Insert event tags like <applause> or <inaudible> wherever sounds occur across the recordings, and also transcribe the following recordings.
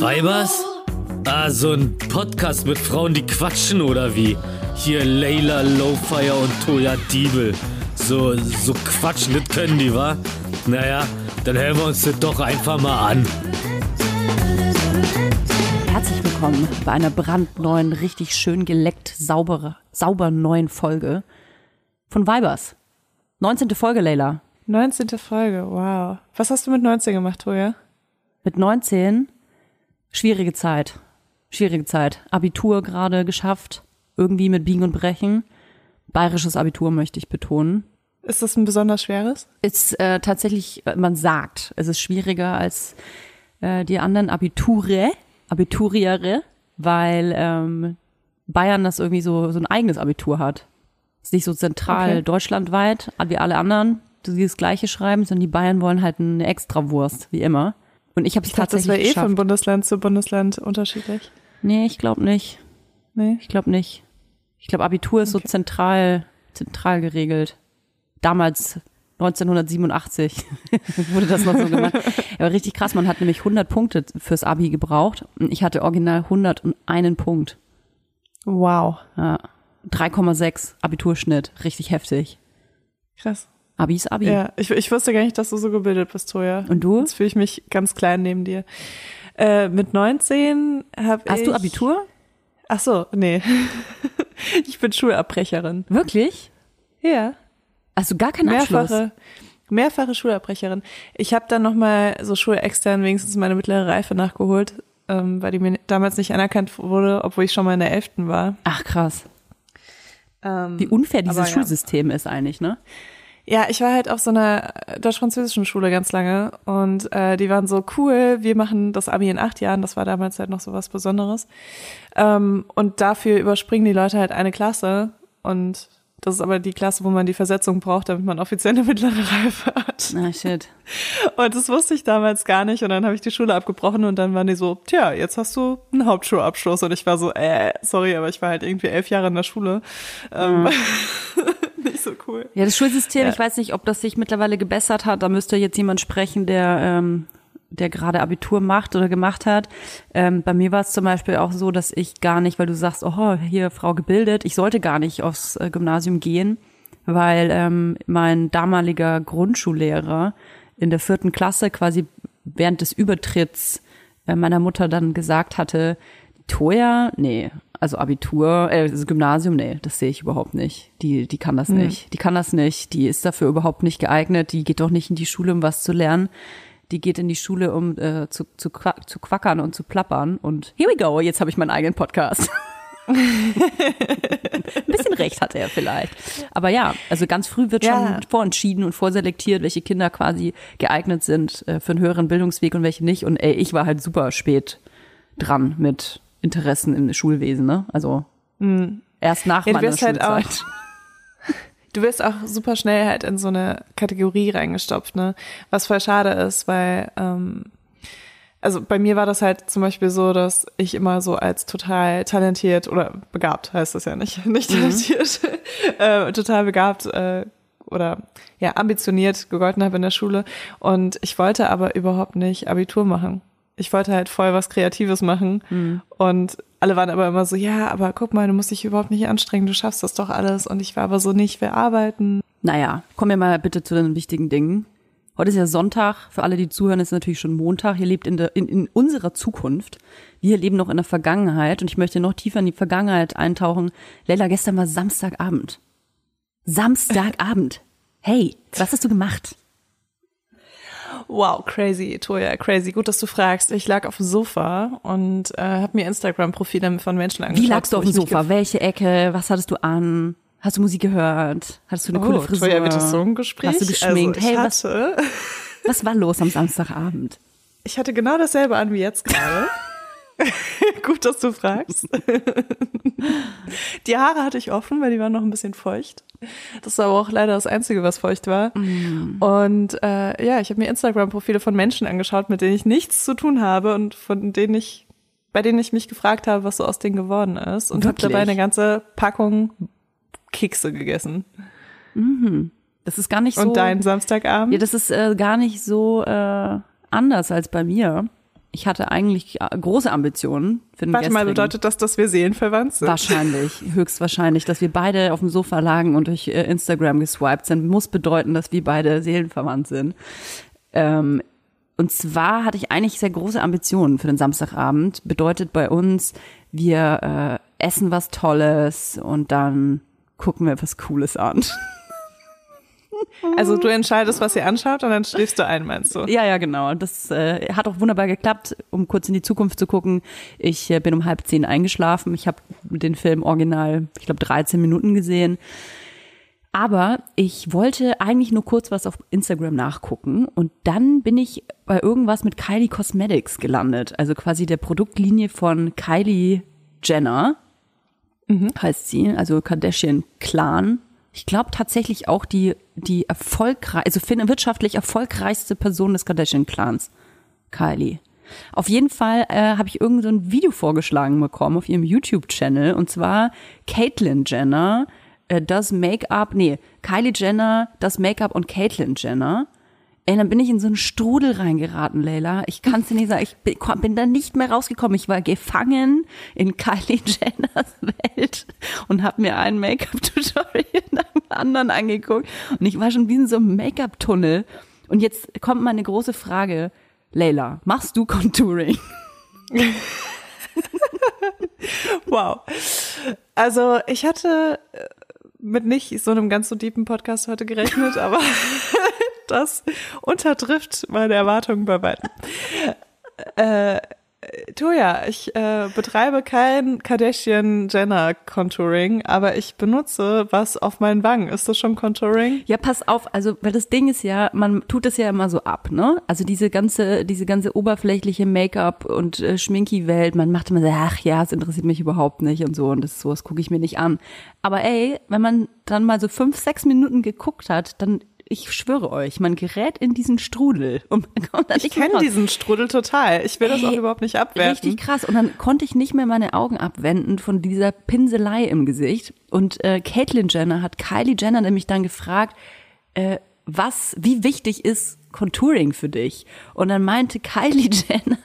Weibers? Ah, so ein Podcast mit Frauen, die quatschen oder wie? Hier Layla Lowfire und Toya Diebel. So, so quatschen, das können die, wa? Naja, dann hören wir uns das doch einfach mal an. Herzlich willkommen bei einer brandneuen, richtig schön geleckt, saubere, sauber neuen Folge von Weibers. 19. Folge, Leila. 19. Folge, wow. Was hast du mit 19 gemacht, Toja? Mit 19 schwierige Zeit. Schwierige Zeit. Abitur gerade geschafft. Irgendwie mit Biegen und Brechen. Bayerisches Abitur möchte ich betonen. Ist das ein besonders schweres? Ist äh, tatsächlich, äh, man sagt, es ist schwieriger als äh, die anderen Abiture, Abituriere, weil ähm, Bayern das irgendwie so, so ein eigenes Abitur hat. Ist nicht so zentral Okay. deutschlandweit, wie alle anderen, die das Gleiche schreiben, sondern die Bayern wollen halt eine Extrawurst, wie immer. Und ich habe es Ich dachte, das tatsächlich wäre eh von. Bundesland zu Bundesland unterschiedlich. Nee, ich glaube nicht. Nee? Ich glaube nicht. Ich glaube, Abitur ist so Okay. zentral, zentral geregelt. Damals 1987 <laughs> wurde das noch so gemacht. <laughs> Aber richtig krass, man hat nämlich 100 Punkte fürs Abi gebraucht und ich hatte original 101 Punkt. Wow. Ja. 3,6 Abiturschnitt, richtig heftig. Krass. Abi ist Abi. Ja, ich, ich wusste gar nicht, dass du so gebildet bist, Toja. Und du? Jetzt fühle ich mich ganz klein neben dir. Äh, mit 19 habe ich... Hast du Abitur? Ach so, nee. <laughs> ich bin Schulabbrecherin. Wirklich? Ja. Hast du gar keinen Abschluss? Mehrfache, mehrfache Schulabbrecherin. Ich habe dann nochmal so schulextern wenigstens meine mittlere Reife nachgeholt, ähm, weil die mir damals nicht anerkannt wurde, obwohl ich schon mal in der Elften war. Ach krass. Ähm, Wie unfair dieses ja. Schulsystem ist eigentlich, ne? Ja, ich war halt auf so einer deutsch-französischen Schule ganz lange und äh, die waren so cool, wir machen das Abi in acht Jahren, das war damals halt noch so was Besonderes. Ähm, und dafür überspringen die Leute halt eine Klasse und das ist aber die Klasse, wo man die Versetzung braucht, damit man offiziell eine mittlere <laughs> Reife hat. Na shit. Und das wusste ich damals gar nicht. Und dann habe ich die Schule abgebrochen und dann waren die so, tja, jetzt hast du einen Hauptschulabschluss. Und ich war so, äh, sorry, aber ich war halt irgendwie elf Jahre in der Schule. Ähm, <laughs> <laughs> nicht so cool. Ja, das Schulsystem, Ja. ich weiß nicht, ob das sich mittlerweile gebessert hat. Da müsste jetzt jemand sprechen, der, ähm, der gerade Abitur macht oder gemacht hat. Ähm, bei mir war es zum Beispiel auch so, dass ich gar nicht, weil du sagst, oh, hier Frau gebildet, ich sollte gar nicht aufs äh, Gymnasium gehen, weil ähm, mein damaliger Grundschullehrer in der vierten Klasse quasi während des Übertritts äh, meiner Mutter dann gesagt hatte, Toja, nee, also Abitur, äh, das Gymnasium, nee, das sehe ich überhaupt nicht. Die, die kann das nicht. Die kann das nicht. Die ist dafür überhaupt nicht geeignet. Die geht doch nicht in die Schule, um was zu lernen. Die geht in die Schule, um äh, zu, zu, quack, zu quackern und zu plappern. Und here we go, jetzt habe ich meinen eigenen Podcast. <laughs> Ein bisschen recht hatte er vielleicht. Aber ja, also ganz früh wird Ja. schon vorentschieden und vorselektiert, welche Kinder quasi geeignet sind äh, für einen höheren Bildungsweg und welche nicht. Und ey, ich war halt super spät dran mit Interessen im Schulwesen, ne? Also erst nach Ja, du meiner wirst halt Schulzeit. auch- <laughs> Du wirst auch super schnell halt in so eine Kategorie reingestopft, ne? Was voll schade ist, weil, ähm, also bei mir war das halt zum Beispiel so, dass ich immer so als total talentiert oder begabt heißt das ja nicht, <laughs> nicht talentiert, <laughs> äh, total begabt äh, oder ja ambitioniert gegolten habe in der Schule und ich wollte aber überhaupt nicht Abitur machen. Ich wollte halt voll was Kreatives machen und alle waren aber immer so, ja, aber guck mal, du musst dich überhaupt nicht anstrengen, du schaffst das doch alles und ich war aber so nicht, wir arbeiten. Naja, kommen wir mal bitte zu den wichtigen Dingen. Heute ist ja Sonntag. Für alle, die zuhören, ist natürlich schon Montag. Ihr lebt in, der, in, in unserer Zukunft. Wir leben noch in der Vergangenheit. Und ich möchte noch tiefer in die Vergangenheit eintauchen. Leila, gestern war Samstagabend. Samstagabend. Hey, was hast du gemacht? Wow, crazy, Toja, crazy. Gut, dass du fragst. Ich lag auf dem Sofa und äh, habe mir Instagram-Profile von Menschen angeschaut. Wie lagst du auf dem Sofa? Welche Ecke? Was hattest du an? Hast du Musik gehört? Hattest du eine Oh, coole Frisur? Toja, wird das so ein Gespräch? Warst du geschminkt? Also, hey, was, <laughs> was war los am Samstagabend? ich hatte genau dasselbe an wie jetzt gerade. <laughs> <laughs> Gut, dass du fragst. die Haare hatte ich offen, weil die waren noch ein bisschen feucht. Das war aber auch leider das Einzige, was feucht war. Und äh, ja, ich habe mir Instagram-Profile von Menschen angeschaut, mit denen ich nichts zu tun habe und von denen ich, bei denen ich mich gefragt habe, was so aus denen geworden ist. Und habe dabei eine ganze Packung Kekse gegessen. Das ist gar nicht so. Und dein Samstagabend? Ja, das ist äh, gar nicht so äh, anders als bei mir. Ich hatte eigentlich äh, große Ambitionen für den Warte mal, bedeutet das, dass wir seelenverwandt sind? Wahrscheinlich, <laughs> höchstwahrscheinlich, dass wir beide auf dem Sofa lagen und durch äh, Instagram geswiped sind, muss bedeuten, dass wir beide seelenverwandt sind. Ähm, und zwar hatte ich eigentlich sehr große Ambitionen für den Samstagabend. Bedeutet bei uns, wir äh, essen was Tolles und dann gucken wir was Cooles an. <laughs> <laughs> Also du entscheidest, was ihr anschaut und dann schläfst du ein, meinst du? Ja, ja, genau. Das äh, hat auch wunderbar geklappt, um kurz in die Zukunft zu gucken. Ich äh, bin um halb zehn eingeschlafen. Ich habe den Film original, ich glaube, 13 Minuten gesehen. Aber ich wollte eigentlich nur kurz was auf Instagram nachgucken und dann bin ich bei irgendwas mit Kylie Cosmetics gelandet. Also quasi der Produktlinie von Kylie Jenner heißt sie, also Kardashian Clan. Ich glaube tatsächlich auch die, die erfolgreich, also wirtschaftlich erfolgreichste Person des Kardashian Clans. Kylie. Auf jeden Fall äh, habe ich irgend so ein Video vorgeschlagen bekommen auf ihrem YouTube-Channel und zwar Caitlyn Jenner äh, does Make-up, nee, Kylie Jenner does Make-up und Caitlyn Jenner. Ey, dann bin ich in so einen Strudel reingeraten, Leila. Ich kann es dir nicht sagen. Ich bin, bin da nicht mehr rausgekommen. Ich war gefangen in Kylie Jenners <laughs> Welt und habe mir ein Make-up-Tutorial <laughs> nach dem anderen angeguckt. Und ich war schon wie in so einem Make-up-Tunnel. Und jetzt kommt meine große Frage. Leila, machst du Contouring? <laughs> Wow. Also ich hatte äh, mit nicht so einem ganz so deepen Podcast heute gerechnet, aber das untertrifft meine Erwartungen bei beiden. Äh, Toja, ich äh, betreibe kein Kardashian-Jenner-Contouring, aber ich benutze was auf meinen Wangen. Ist das schon Contouring? Ja, pass auf, also weil das Ding ist ja, man tut es ja immer so ab, ne? Also diese ganze, diese ganze oberflächliche Make-up und äh, Schminki-Welt, man macht immer so, ach ja, es interessiert mich überhaupt nicht und so und das sowas gucke ich mir nicht an. Aber ey, wenn man dann mal so fünf, sechs Minuten geguckt hat, dann ich schwöre euch, man gerät in diesen Strudel und man kommt da Ich nicht mehr kenne diesen Strudel total. Ich will das auch überhaupt nicht abwerten. Richtig krass. Und dann konnte ich nicht mehr meine Augen abwenden von dieser Pinselei im Gesicht. Und äh, Caitlyn Jenner hat Kylie Jenner nämlich dann gefragt, äh, was, wie wichtig ist Contouring für dich? Und dann meinte Kylie <laughs> Jenner,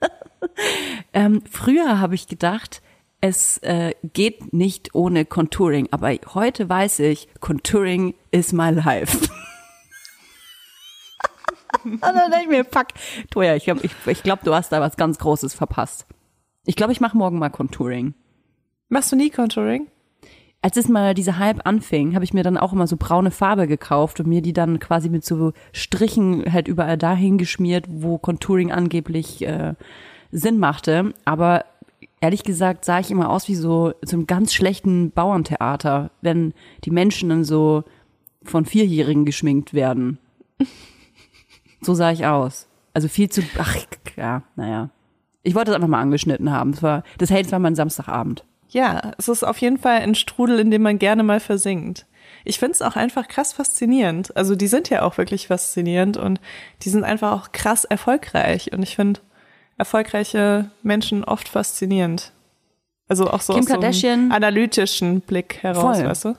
<laughs> ähm, früher habe ich gedacht, es äh, geht nicht ohne Contouring, aber heute weiß ich, Contouring is my life. Und <laughs> dann denke ich mir, fuck, Toja, ich glaube, ich, ich glaub, du hast da was ganz Großes verpasst. Ich glaube, ich mache morgen mal Contouring. Machst du nie Contouring? Als es mal dieser Hype anfing, habe ich mir dann auch immer so braune Farbe gekauft und mir die dann quasi mit so Strichen halt überall dahin geschmiert, wo Contouring angeblich äh, Sinn machte. Aber ehrlich gesagt sah ich immer aus wie so so einem ganz schlechten Bauerntheater, wenn die Menschen dann so von Vierjährigen geschminkt werden. So sah ich aus. Also viel zu, ach ja, naja. Ich wollte es einfach mal angeschnitten haben. Das war, das hält war mein Samstagabend. Ja, es ist auf jeden Fall ein Strudel, in dem man gerne mal versinkt. Ich finde es auch einfach krass faszinierend. Also die sind ja auch wirklich faszinierend und die sind einfach auch krass erfolgreich. Und ich finde erfolgreiche Menschen oft faszinierend. Also auch so Kim aus so Kardashian- einem analytischen Blick heraus, Voll. weißt du?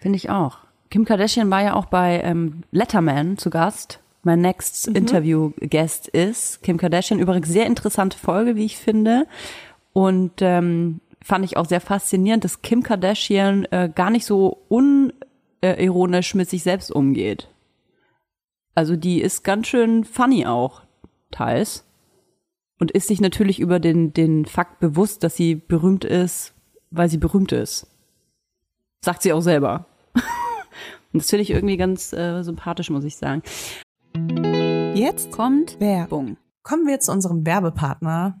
Finde ich auch. Kim Kardashian war ja auch bei ähm, Letterman zu Gast. Mein next Interview Guest ist Kim Kardashian. Übrigens sehr interessante Folge, wie ich finde. Und ähm, fand ich auch sehr faszinierend, dass Kim Kardashian äh, gar nicht so unironisch mit sich selbst umgeht. Also die ist ganz schön funny auch, teils. Und ist sich natürlich über den, den Fakt bewusst, dass sie berühmt ist, weil sie berühmt ist. Sagt sie auch selber. <laughs> Und das finde ich irgendwie ganz äh, sympathisch, muss ich sagen. Jetzt Kommt Werbung. Kommen wir zu unserem Werbepartner,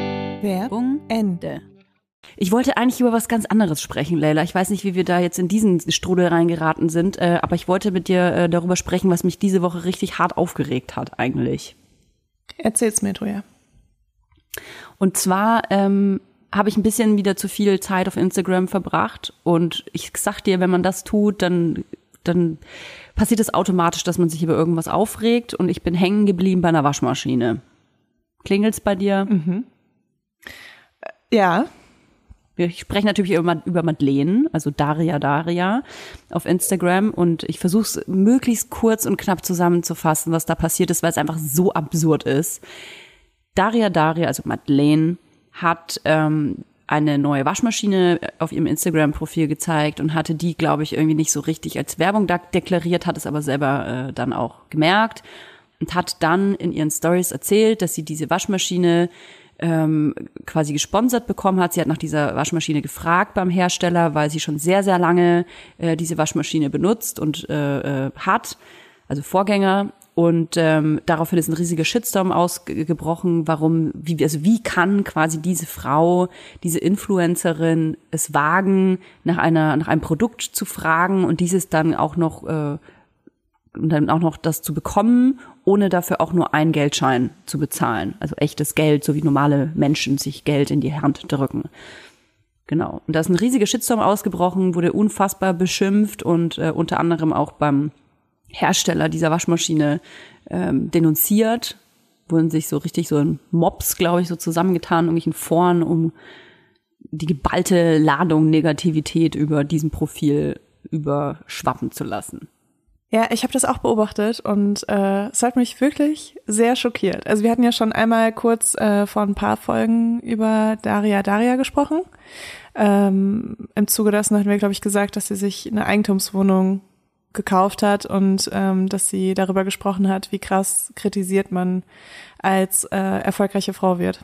Werbung Ende. Ich wollte eigentlich über was ganz anderes sprechen, Leila. Ich weiß nicht, wie wir da jetzt in diesen Strudel reingeraten sind, äh, aber ich wollte mit dir äh, darüber sprechen, was mich diese Woche richtig hart aufgeregt hat eigentlich. Erzähl's mir, Truja. Und zwar ähm, habe ich ein bisschen wieder zu viel Zeit auf Instagram verbracht und ich sag dir, wenn man das tut, dann dann passiert es automatisch, dass man sich über irgendwas aufregt und ich bin hängen geblieben bei einer Waschmaschine. Klingelt's bei dir? Ja, Ich spreche natürlich über, über Madeleine, also Daria Daria auf Instagram und ich versuche es möglichst kurz und knapp zusammenzufassen, was da passiert ist, weil es einfach so absurd ist. Daria Daria, also Madeleine, hat ähm, eine neue Waschmaschine auf ihrem Instagram-Profil gezeigt und hatte die, glaube ich, irgendwie nicht so richtig als Werbung deklariert, hat es aber selber äh, dann auch gemerkt und hat dann in ihren Stories erzählt, dass sie diese Waschmaschine ähm, quasi gesponsert bekommen hat. Sie hat nach dieser Waschmaschine gefragt beim Hersteller, weil sie schon sehr, sehr lange äh, diese Waschmaschine benutzt und äh, äh, hat, also Vorgänger. Und ähm, daraufhin ist ein riesiger Shitstorm ausgebrochen, warum, wie, also wie kann quasi diese Frau, diese Influencerin es wagen, nach einer, nach einem Produkt zu fragen und dieses dann auch noch äh, und dann auch noch das zu bekommen, ohne dafür auch nur einen Geldschein zu bezahlen. Also echtes Geld, so wie normale Menschen sich Geld in die Hand drücken. Genau. Und da ist ein riesiger Shitstorm ausgebrochen, wurde unfassbar beschimpft und äh, unter anderem auch beim Hersteller dieser Waschmaschine ähm, denunziert. Wurden sich so richtig so in Mobs, glaube ich, so zusammengetan, irgendwelchen Foren, um die geballte Ladung Negativität über diesem Profil überschwappen zu lassen. Ja, ich habe das auch beobachtet und äh, es hat mich wirklich sehr schockiert. Also wir hatten ja schon einmal kurz äh, vor ein paar Folgen über Daria Daria gesprochen. Ähm, Im Zuge dessen hatten wir, glaube ich, gesagt, dass sie sich eine Eigentumswohnung gekauft hat und ähm, dass sie darüber gesprochen hat, wie krass kritisiert man als äh, erfolgreiche Frau wird.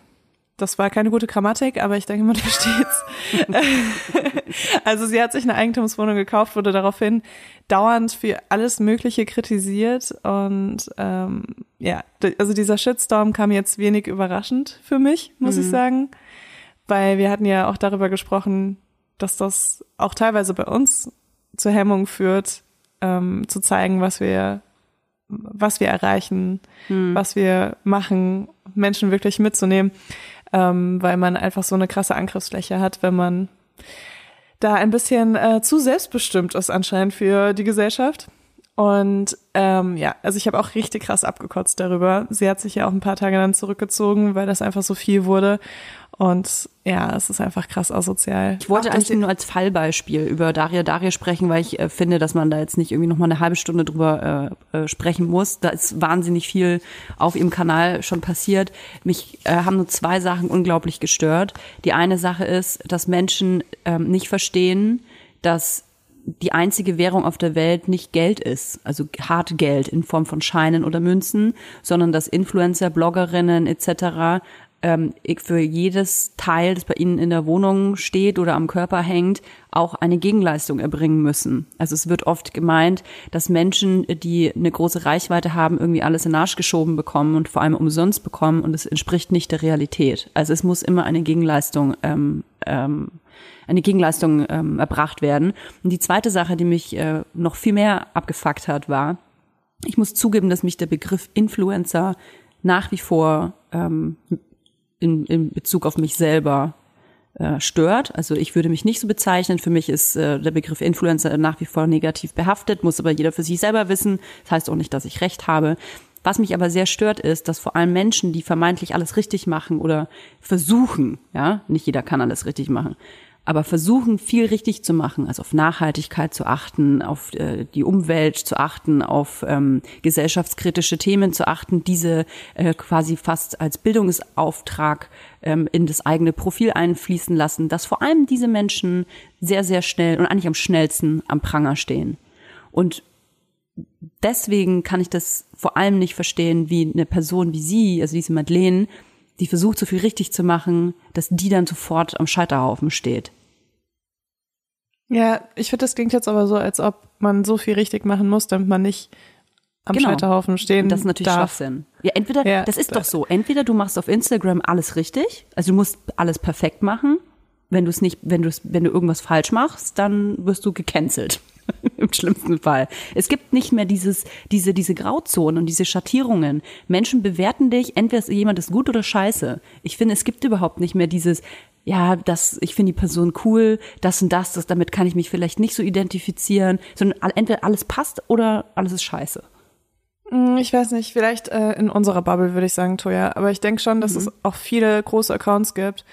Das war keine gute Grammatik, aber ich denke, man <laughs> versteht's. <laughs> also sie hat sich eine Eigentumswohnung gekauft, wurde daraufhin dauernd für alles Mögliche kritisiert und ähm, ja, also dieser Shitstorm kam jetzt wenig überraschend für mich, muss ich sagen, weil wir hatten ja auch darüber gesprochen, dass das auch teilweise bei uns zur Hemmung führt, ähm, zu zeigen, was wir was wir erreichen, was wir machen, Menschen wirklich mitzunehmen, ähm, weil man einfach so eine krasse Angriffsfläche hat, wenn man da ein bisschen äh, zu selbstbestimmt ist anscheinend für die Gesellschaft. Und ähm, ja, also ich habe auch richtig krass abgekotzt darüber. Sie hat sich ja auch ein paar Tage dann zurückgezogen, weil das einfach so viel wurde. Und ja, es ist einfach krass asozial. Ich wollte dass eigentlich nur als Fallbeispiel über Daria Daria sprechen, weil ich äh, finde, dass man da jetzt nicht irgendwie noch mal eine halbe Stunde drüber äh, äh, sprechen muss. Da ist wahnsinnig viel auf ihrem Kanal schon passiert. Mich äh, haben nur zwei Sachen unglaublich gestört. Die eine Sache ist, dass Menschen ähm, nicht verstehen, dass die einzige Währung auf der Welt nicht Geld ist, also hart Geld in Form von Scheinen oder Münzen, sondern dass Influencer, Bloggerinnen etc. Ähm, für jedes Teil, das bei ihnen in der Wohnung steht oder am Körper hängt, auch eine Gegenleistung erbringen müssen. Also es wird oft gemeint, dass Menschen, die eine große Reichweite haben, irgendwie alles in den Arsch geschoben bekommen und vor allem umsonst bekommen und es entspricht nicht der Realität. Also es muss immer eine Gegenleistung ähm, ähm, eine Gegenleistung ähm, erbracht werden. Und die zweite Sache, die mich äh, noch viel mehr abgefuckt hat, war, ich muss zugeben, dass mich der Begriff Influencer nach wie vor ähm, in, in Bezug auf mich selber äh, stört. Also ich würde mich nicht so bezeichnen. Für mich ist äh, der Begriff Influencer nach wie vor negativ behaftet, muss aber jeder für sich selber wissen. Das heißt auch nicht, dass ich recht habe. Was mich aber sehr stört, ist, dass vor allem Menschen, die vermeintlich alles richtig machen oder versuchen, ja, nicht jeder kann alles richtig machen, aber versuchen, viel richtig zu machen, also auf Nachhaltigkeit zu achten, auf äh, die Umwelt zu achten, auf ähm, gesellschaftskritische Themen zu achten, diese äh, quasi fast als Bildungsauftrag ähm, in das eigene Profil einfließen lassen, dass vor allem diese Menschen sehr, sehr schnell und eigentlich am schnellsten am Pranger stehen. Und deswegen kann ich das vor allem nicht verstehen, wie eine Person wie sie, also diese Madeleine, die versucht, so viel richtig zu machen, dass die dann sofort am Scheiterhaufen steht. Ja, ich finde, das klingt jetzt aber so, als ob man so viel richtig machen muss, damit man nicht am genau. Scheiterhaufen stehen Das ist natürlich darf. Schwachsinn. Ja, entweder, ja, das ist doch so, entweder du machst auf Instagram alles richtig, also du musst alles perfekt machen. Wenn du es nicht, wenn du es, wenn du irgendwas falsch machst, dann wirst du gecancelt. <laughs> Im schlimmsten Fall. Es gibt nicht mehr dieses, diese, diese Grauzonen und diese Schattierungen. Menschen bewerten dich, entweder jemand ist gut oder scheiße. Ich finde, es gibt überhaupt nicht mehr dieses, ja, das, ich finde die Person cool, das und das, das, damit kann ich mich vielleicht nicht so identifizieren, sondern entweder alles passt oder alles ist scheiße. Mm, ich weiß nicht, vielleicht äh, in unserer Bubble würde ich sagen, Toja, aber ich denke schon, dass mhm. es auch viele große Accounts gibt,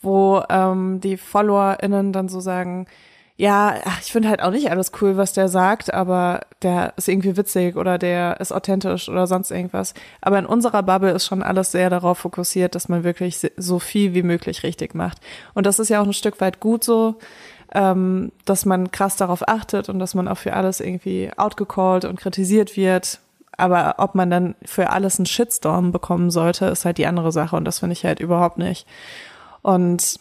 wo ähm, die FollowerInnen dann so sagen, ja, ich finde halt auch nicht alles cool, was der sagt, aber der ist irgendwie witzig oder der ist authentisch oder sonst irgendwas. Aber in unserer Bubble ist schon alles sehr darauf fokussiert, dass man wirklich so viel wie möglich richtig macht. Und das ist ja auch ein Stück weit gut so, ähm, dass man krass darauf achtet und dass man auch für alles irgendwie outgecallt und kritisiert wird. Aber ob man dann für alles einen Shitstorm bekommen sollte, ist halt die andere Sache und das finde ich halt überhaupt nicht. Und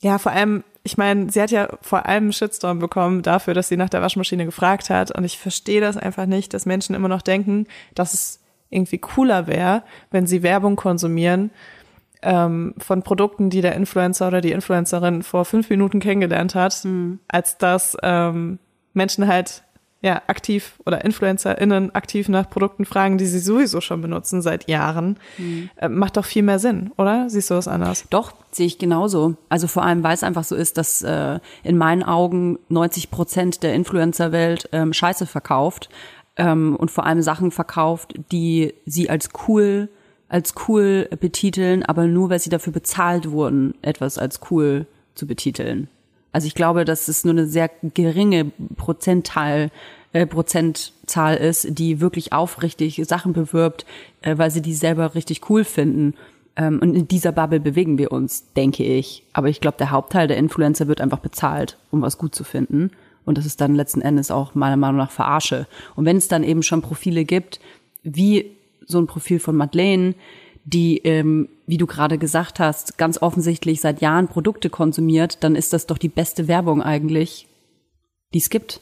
ja, vor allem ich meine, sie hat ja vor allem einen Shitstorm bekommen dafür, dass sie nach der Waschmaschine gefragt hat. Und ich verstehe das einfach nicht, dass Menschen immer noch denken, dass es irgendwie cooler wäre, wenn sie Werbung konsumieren ähm, von Produkten, die der Influencer oder die Influencerin vor fünf Minuten kennengelernt hat, mhm. als dass ähm, Menschen halt ja, aktiv oder InfluencerInnen aktiv nach Produkten fragen, die sie sowieso schon benutzen seit Jahren, mhm. äh, macht doch viel mehr Sinn, oder? Siehst du das anders? Doch, sehe ich genauso. Also vor allem, weil es einfach so ist, dass äh, in meinen Augen 90 Prozent der Influencer-Welt ähm, Scheiße verkauft ähm, und vor allem Sachen verkauft, die sie als cool als cool betiteln, aber nur weil sie dafür bezahlt wurden, etwas als cool zu betiteln. Also ich glaube, dass es nur eine sehr geringe Prozentteil äh, Prozentzahl ist, die wirklich aufrichtig Sachen bewirbt, äh, weil sie die selber richtig cool finden. Ähm, und in dieser Bubble bewegen wir uns, denke ich. Aber ich glaube, der Hauptteil der Influencer wird einfach bezahlt, um was gut zu finden. Und das ist dann letzten Endes auch meiner Meinung nach Verarsche. Und wenn es dann eben schon Profile gibt, wie so ein Profil von Madeleine, die, ähm, wie du gerade gesagt hast, ganz offensichtlich seit Jahren Produkte konsumiert, dann ist das doch die beste Werbung eigentlich, die es gibt.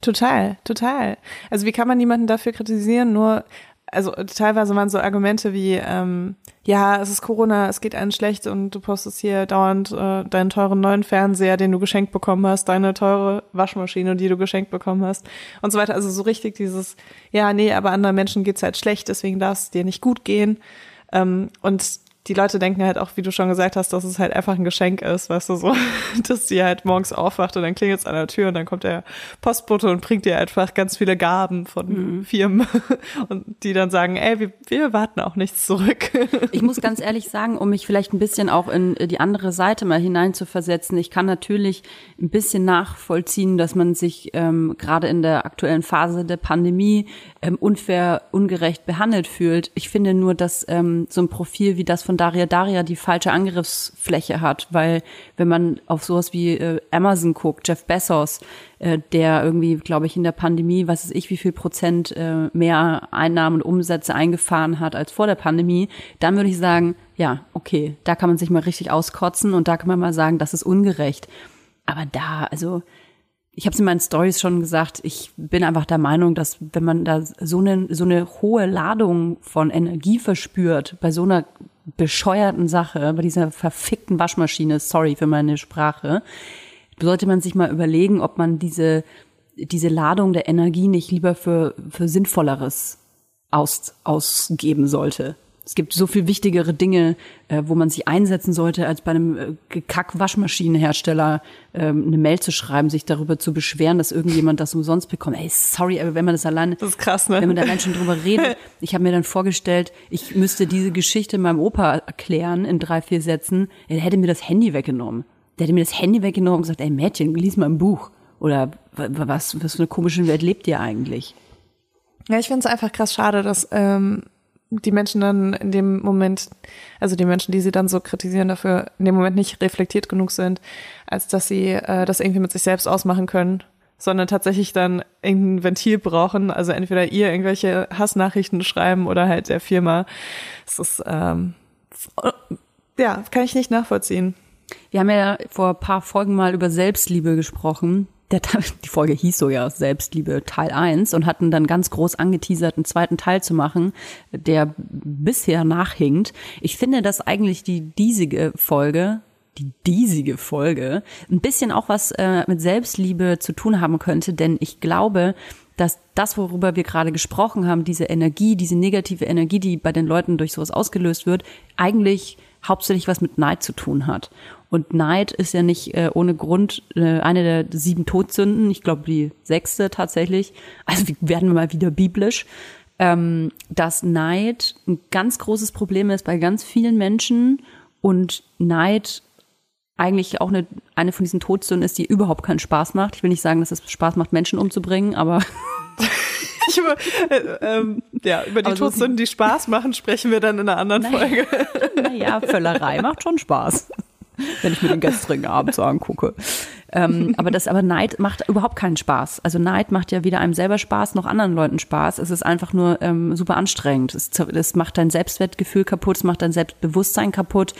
Total, total. Also wie kann man niemanden dafür kritisieren? Nur, also teilweise waren so Argumente wie, ähm, ja, es ist Corona, es geht einem schlecht und du postest hier dauernd äh, deinen teuren neuen Fernseher, den du geschenkt bekommen hast, deine teure Waschmaschine, die du geschenkt bekommen hast und so weiter. Also so richtig dieses, ja, nee, aber anderen Menschen geht's halt schlecht, deswegen darf es dir nicht gut gehen. Ähm, und die Leute denken halt auch, wie du schon gesagt hast, dass es halt einfach ein Geschenk ist, weißt du, so, <laughs> dass sie halt morgens aufwacht und dann klingelt es an der Tür und dann kommt der Postbote und bringt dir einfach ganz viele Gaben von mhm. Firmen <laughs> und die dann sagen, ey, wir, wir warten auch nichts zurück. <laughs> Ich muss ganz ehrlich sagen, um mich vielleicht ein bisschen auch in die andere Seite mal hineinzuversetzen, ich kann natürlich ein bisschen nachvollziehen, dass man sich ähm, gerade in der aktuellen Phase der Pandemie ähm, unfair, ungerecht behandelt fühlt. Ich finde nur, dass ähm, so ein Profil wie das von Daria Daria die falsche Angriffsfläche hat, weil wenn man auf sowas wie äh, Amazon guckt, Jeff Bezos, äh, der irgendwie, glaube ich, in der Pandemie, was weiß ich, wie viel Prozent äh, mehr Einnahmen und Umsätze eingefahren hat als vor der Pandemie, dann würde ich sagen, ja, okay, da kann man sich mal richtig auskotzen und da kann man mal sagen, das ist ungerecht. Aber da, also ich habe es in meinen Stories schon gesagt, ich bin einfach der Meinung, dass wenn man da so eine so eine hohe Ladung von Energie verspürt bei so einer bescheuerten Sache, bei dieser verfickten Waschmaschine, sorry für meine Sprache, sollte man sich mal überlegen, ob man diese diese Ladung der Energie nicht lieber für für sinnvolleres aus, ausgeben sollte. Es gibt so viel wichtigere Dinge, äh, wo man sich einsetzen sollte, als bei einem äh, Kack-Waschmaschinenhersteller äh, eine Mail zu schreiben, sich darüber zu beschweren, dass irgendjemand das umsonst bekommt. Ey, sorry, aber wenn man das alleine, Das ist krass, ne? wenn man da allein schon drüber redet. <laughs> Ich habe mir dann vorgestellt, ich müsste diese Geschichte meinem Opa erklären in drei, vier Sätzen. Er hätte mir das Handy weggenommen. Der hätte mir das Handy weggenommen und gesagt, ey Mädchen, lies mal ein Buch. Oder wa- wa- was, was für eine komische Welt lebt ihr eigentlich? Ja, ich finde es einfach krass schade, dass ähm, die Menschen dann in dem Moment, also die Menschen, die sie dann so kritisieren, dafür in dem Moment nicht reflektiert genug sind, als dass sie äh, das irgendwie mit sich selbst ausmachen können, sondern tatsächlich dann irgendein Ventil brauchen, also entweder ihr irgendwelche Hassnachrichten schreiben oder halt der Firma. Das ist, ähm, ja, kann ich nicht nachvollziehen. Wir haben ja vor ein paar Folgen mal über Selbstliebe gesprochen. Der, <laughs> die Folge hieß so ja Selbstliebe Teil 1 und hatten dann ganz groß angeteasert, einen zweiten Teil zu machen, der bisher nachhinkt. Ich finde, dass eigentlich die diesige Folge, die diesige Folge, ein bisschen auch was äh, mit Selbstliebe zu tun haben könnte, denn ich glaube, dass das, worüber wir gerade gesprochen haben, diese Energie, diese negative Energie, die bei den Leuten durch sowas ausgelöst wird, eigentlich hauptsächlich was mit Neid zu tun hat. Und Neid ist ja nicht äh, ohne Grund äh, eine der sieben Todsünden, ich glaube die sechste tatsächlich. Also wir werden mal wieder biblisch, ähm, dass Neid ein ganz großes Problem ist bei ganz vielen Menschen und Neid eigentlich auch eine, eine von diesen Todsünden ist, die überhaupt keinen Spaß macht. Ich will nicht sagen, dass es Spaß macht, Menschen umzubringen, aber <laughs> Ich über, äh, ähm, ja, über die Aber so Todsünden, die Spaß machen, sprechen wir dann in einer anderen Folge. <laughs> naja, Völlerei macht schon Spaß, <laughs> wenn ich mir den gestrigen Abend so angucke. Ähm, aber das, aber Neid macht überhaupt keinen Spaß. Also Neid macht ja weder einem selber Spaß noch anderen Leuten Spaß. Es ist einfach nur ähm, super anstrengend. Es, es macht dein Selbstwertgefühl kaputt, es macht dein Selbstbewusstsein kaputt.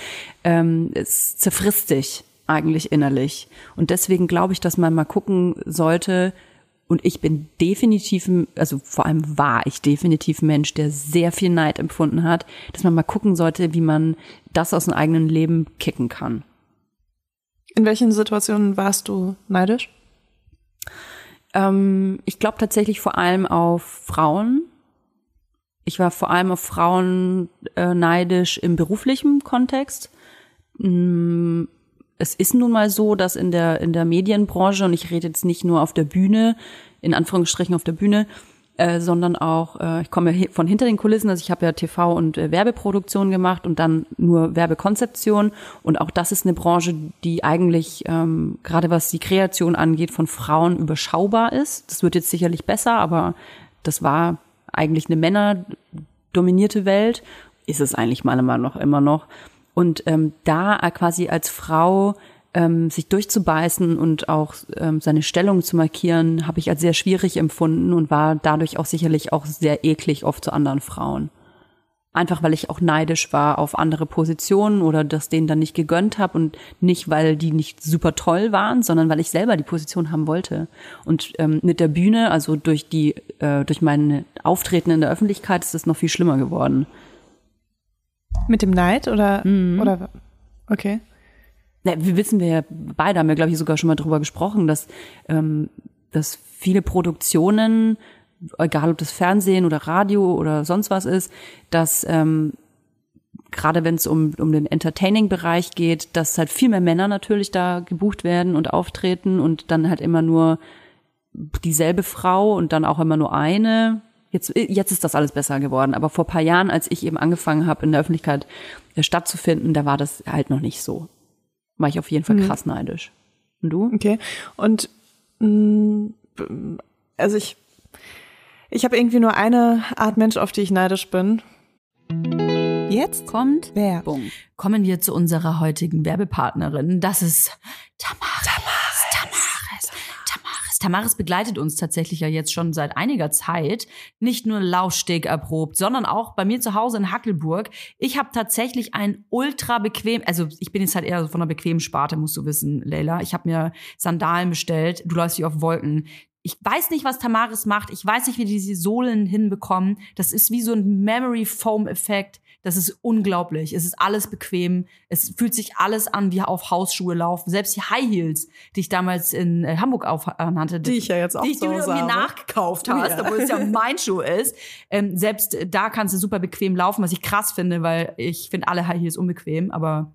Ähm, es zerfrisst dich eigentlich innerlich. Und deswegen glaube ich, dass man mal gucken sollte, und ich bin definitiv, also vor allem war ich definitiv Mensch, der sehr viel Neid empfunden hat, dass man mal gucken sollte, wie man das aus dem eigenen Leben kicken kann. In welchen Situationen warst du neidisch? Ähm, ich glaube tatsächlich vor allem auf Frauen. Ich war vor allem auf Frauen äh, neidisch im beruflichen Kontext. Mm, Es ist nun mal so, dass in der, in der Medienbranche, und ich rede jetzt nicht nur auf der Bühne, in Anführungsstrichen auf der Bühne, äh, sondern auch, äh, ich komme von hinter den Kulissen, also ich habe ja TV und äh, Werbeproduktion gemacht und dann nur Werbekonzeption und auch das ist eine Branche, die eigentlich ähm, gerade was die Kreation angeht von Frauen überschaubar ist. Das wird jetzt sicherlich besser, aber das war eigentlich eine männerdominierte Welt, ist es eigentlich meiner Meinung nach immer noch. Und ähm, da quasi als Frau ähm, sich durchzubeißen und auch ähm, seine Stellung zu markieren, habe ich als sehr schwierig empfunden und war dadurch auch sicherlich auch sehr eklig oft zu anderen Frauen. Einfach weil ich auch neidisch war auf andere Positionen oder das denen dann nicht gegönnt habe und nicht, weil die nicht super toll waren, sondern weil ich selber die Position haben wollte. Und ähm, mit der Bühne, also durch die, äh, durch mein Auftreten in der Öffentlichkeit, ist es noch viel schlimmer geworden. Mit dem Neid oder, oder, okay. Ja, wir wissen wir ja beide, haben wir, glaube ich, sogar schon mal drüber gesprochen, dass, ähm, dass viele Produktionen, egal ob das Fernsehen oder Radio oder sonst was ist, dass ähm, gerade wenn es um, um den Entertaining-Bereich geht, dass halt viel mehr Männer natürlich da gebucht werden und auftreten und dann halt immer nur dieselbe Frau und dann auch immer nur eine. Jetzt, jetzt ist das alles besser geworden, aber vor paar Jahren, als ich eben angefangen habe, in der Öffentlichkeit äh, stattzufinden, da war das halt noch nicht so. War ich auf jeden Fall krass neidisch. Und du? Okay. Und mh, also ich, Ich habe irgendwie nur eine Art Mensch, auf die ich neidisch bin. Jetzt kommt Werbung. Kommen wir zu unserer heutigen Werbepartnerin. Das ist Tamaris. Tamaris. Tamaris. Begleitet uns tatsächlich ja jetzt schon seit einiger Zeit. Nicht nur Laufsteg erprobt, sondern auch bei mir zu Hause in Hackelburg. Ich habe tatsächlich ein ultra bequem, also ich bin jetzt halt eher von einer bequemen Sparte, musst du wissen, Leila. Ich habe mir Sandalen bestellt. Du läufst wie auf Wolken. Ich weiß nicht, was Tamaris macht. Ich weiß nicht, wie die diese Sohlen hinbekommen. Das ist wie so ein Memory Foam Effekt. Das ist unglaublich. Es ist alles bequem. Es fühlt sich alles an wie auf Hausschuhe laufen. Selbst die High Heels, die ich damals in äh, Hamburg aufnannte. Die ich ja jetzt auch Die zu dir Hause mir nachgekauft hast, Ja. obwohl es ja mein Schuh ist. Ähm, selbst da kannst du super bequem laufen, was ich krass finde, weil ich finde alle High Heels unbequem. Aber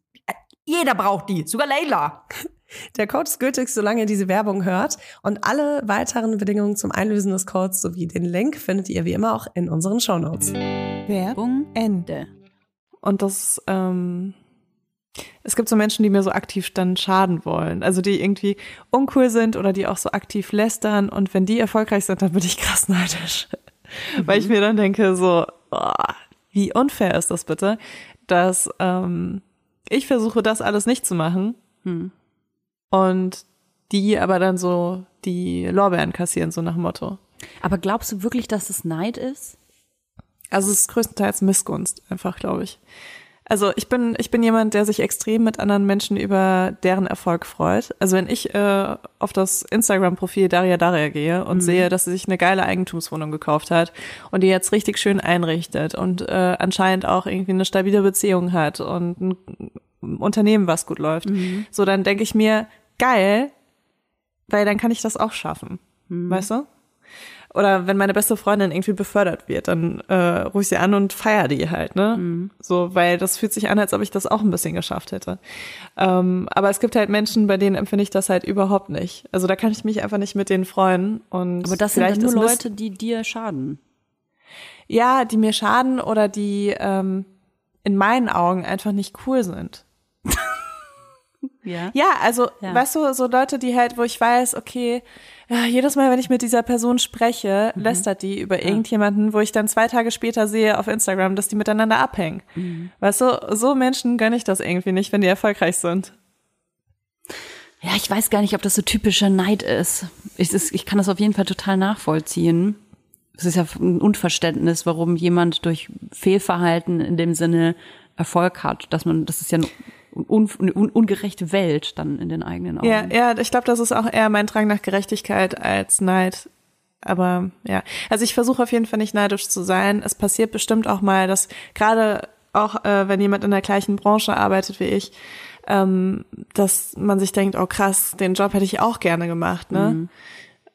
jeder braucht die, sogar Leila. Der Code ist gültig, solange ihr diese Werbung hört. Und alle weiteren Bedingungen zum Einlösen des Codes sowie den Link findet ihr wie immer auch in unseren Shownotes. Werbung Ende. Und das, ähm, es gibt so Menschen, die mir so aktiv dann schaden wollen. Also die irgendwie uncool sind oder die auch so aktiv lästern. Und wenn die erfolgreich sind, dann bin ich krass neidisch. Weil ich mir dann denke, so, boah, wie unfair ist das bitte, dass ähm, ich versuche, das alles nicht zu machen Hm. und die aber dann so die Lorbeeren kassieren, so nach dem Motto. Aber glaubst du wirklich, dass es Neid ist? Also es ist größtenteils Missgunst, einfach, glaube ich. Also ich bin, ich bin jemand, der sich extrem mit anderen Menschen über deren Erfolg freut. Also wenn ich äh, auf das Instagram-Profil Daria Daria gehe und sehe, dass sie sich eine geile Eigentumswohnung gekauft hat und die jetzt richtig schön einrichtet und äh, anscheinend auch irgendwie eine stabile Beziehung hat und ein Unternehmen, was gut läuft, so dann denke ich mir, geil, weil dann kann ich das auch schaffen. Weißt du? Oder wenn meine beste Freundin irgendwie befördert wird, dann äh, rufe ich sie an und feier die halt, ne? So, weil das fühlt sich an, als ob ich das auch ein bisschen geschafft hätte. Ähm, aber es gibt halt Menschen, bei denen empfinde ich das halt überhaupt nicht. Also da kann ich mich einfach nicht mit denen freuen. Und Aber das sind dann nur Leute, die dir schaden. ja, die mir schaden oder die ähm, in meinen Augen einfach nicht cool sind. Ja. Ja, also, Ja. weißt du, so Leute, die halt, wo ich weiß, okay, ja, jedes Mal, wenn ich mit dieser Person spreche, lästert die über irgendjemanden, wo ich dann zwei Tage später sehe auf Instagram, dass die miteinander abhängen. Weißt du, so Menschen gönne ich das irgendwie nicht, wenn die erfolgreich sind. Ja, ich weiß gar nicht, ob das so typischer Neid ist. Ich, ich kann das auf jeden Fall total nachvollziehen. Es ist ja ein Unverständnis, warum jemand durch Fehlverhalten in dem Sinne Erfolg hat. Dass man, das ist ja eine, un, eine un, ungerechte Welt dann in den eigenen Augen. Ja, ja, ich glaube, das ist auch eher mein Drang nach Gerechtigkeit als Neid. Aber ja, also ich versuche auf jeden Fall nicht neidisch zu sein. Es passiert bestimmt auch mal, dass gerade auch äh, wenn jemand in der gleichen Branche arbeitet wie ich, ähm, dass man sich denkt, oh krass, den Job hätte ich auch gerne gemacht, ne? Mhm.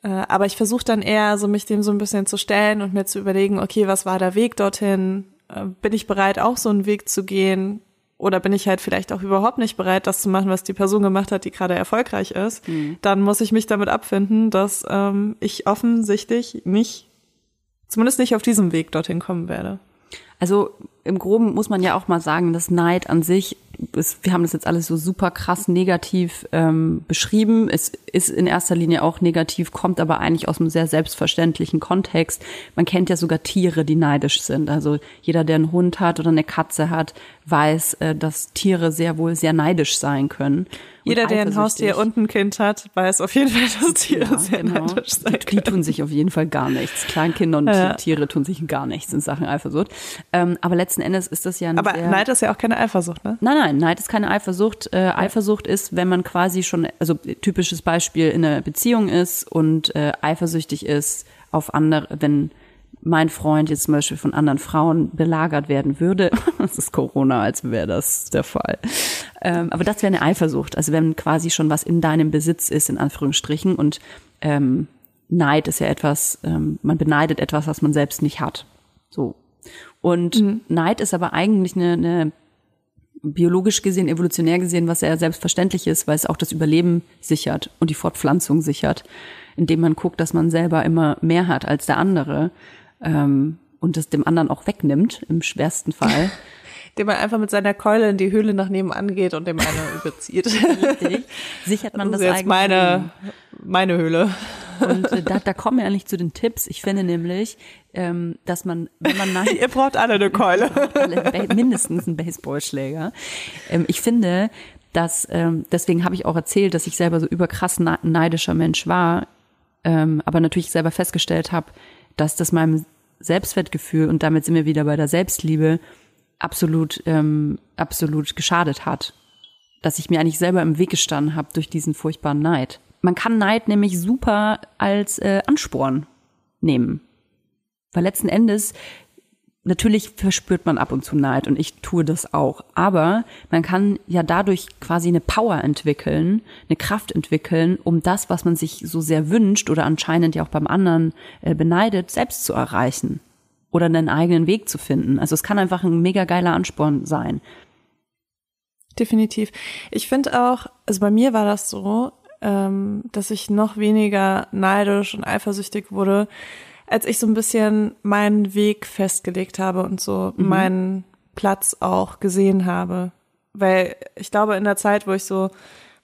Äh, aber ich versuche dann eher so mich dem so ein bisschen zu stellen und mir zu überlegen, okay, was war der Weg dorthin? Äh, bin ich bereit, auch so einen Weg zu gehen? Oder bin ich halt vielleicht auch überhaupt nicht bereit, das zu machen, was die Person gemacht hat, die gerade erfolgreich ist? Mhm. Dann muss ich mich damit abfinden, dass ähm, ich offensichtlich nicht, zumindest nicht auf diesem Weg dorthin kommen werde. Also im Groben muss man ja auch mal sagen, dass Neid an sich, ist, wir haben das jetzt alles so super krass negativ ähm, beschrieben. Es ist in erster Linie auch negativ, kommt aber eigentlich aus einem sehr selbstverständlichen Kontext. Man kennt ja sogar Tiere, die neidisch sind. Also jeder, der einen Hund hat oder eine Katze hat, weiß, äh, dass Tiere sehr wohl sehr neidisch sein können. Jeder, der ein. Haustier und ein Kind hat, weiß auf jeden Fall, dass Tiere Ja, sehr genau. neidisch sein Die, die tun sich auf jeden Fall gar nichts. Kleinkinder und Ja. Tiere tun sich gar nichts in Sachen Eifersucht. Ähm, aber letzten Endes ist das ja ein Aber Neid ist ja auch keine Eifersucht, ne? Nein, nein, Neid ist keine Eifersucht. Äh, Eifersucht ist, wenn man quasi schon, also typisches Beispiel in einer Beziehung ist und äh, eifersüchtig ist auf andere, wenn mein Freund jetzt zum Beispiel von anderen Frauen belagert werden würde, <laughs> das ist Corona, als wäre das der Fall. Ähm, aber das wäre eine Eifersucht, also wenn quasi schon was in deinem Besitz ist, in Anführungsstrichen, und ähm, Neid ist ja etwas, ähm, man beneidet etwas, was man selbst nicht hat. So. Und Neid ist aber eigentlich eine, eine biologisch gesehen, evolutionär gesehen, was sehr selbstverständlich ist, weil es auch das Überleben sichert und die Fortpflanzung sichert, indem man guckt, dass man selber immer mehr hat als der andere ähm, und das dem anderen auch wegnimmt, im schwersten Fall. <laughs> Dem man einfach mit seiner Keule in die Höhle nach nebenan geht und dem eine <laughs> überzieht. Richtig. Sichert man das das, ist jetzt meine, meine Höhle. Und äh, da, da kommen wir eigentlich zu den Tipps. Ich finde nämlich, ähm, dass man, wenn man Neid <laughs> Ihr braucht alle eine <laughs> Keule. alle mindestens einen Baseballschläger. Ähm, ich finde, dass, ähm, deswegen habe ich auch erzählt, dass ich selber so überkrass na- neidischer Mensch war, ähm, aber natürlich selber festgestellt habe, dass das meinem Selbstwertgefühl und damit sind wir wieder bei der Selbstliebe absolut, ähm, absolut geschadet hat. Dass ich mir eigentlich selber im Weg gestanden habe durch diesen furchtbaren Neid. Man kann Neid nämlich super als äh, Ansporn nehmen. Weil letzten Endes natürlich verspürt man ab und zu Neid und ich tue das auch. Aber man kann ja dadurch quasi eine Power entwickeln, eine Kraft entwickeln, um das, was man sich so sehr wünscht oder anscheinend ja auch beim anderen äh, beneidet, selbst zu erreichen oder einen eigenen Weg zu finden. Also es kann einfach ein mega geiler Ansporn sein. Definitiv. Ich finde auch, also bei mir war das so, ähm, dass ich noch weniger neidisch und eifersüchtig wurde, als ich so ein bisschen meinen Weg festgelegt habe und so meinen Platz auch gesehen habe. Weil ich glaube, in der Zeit, wo ich so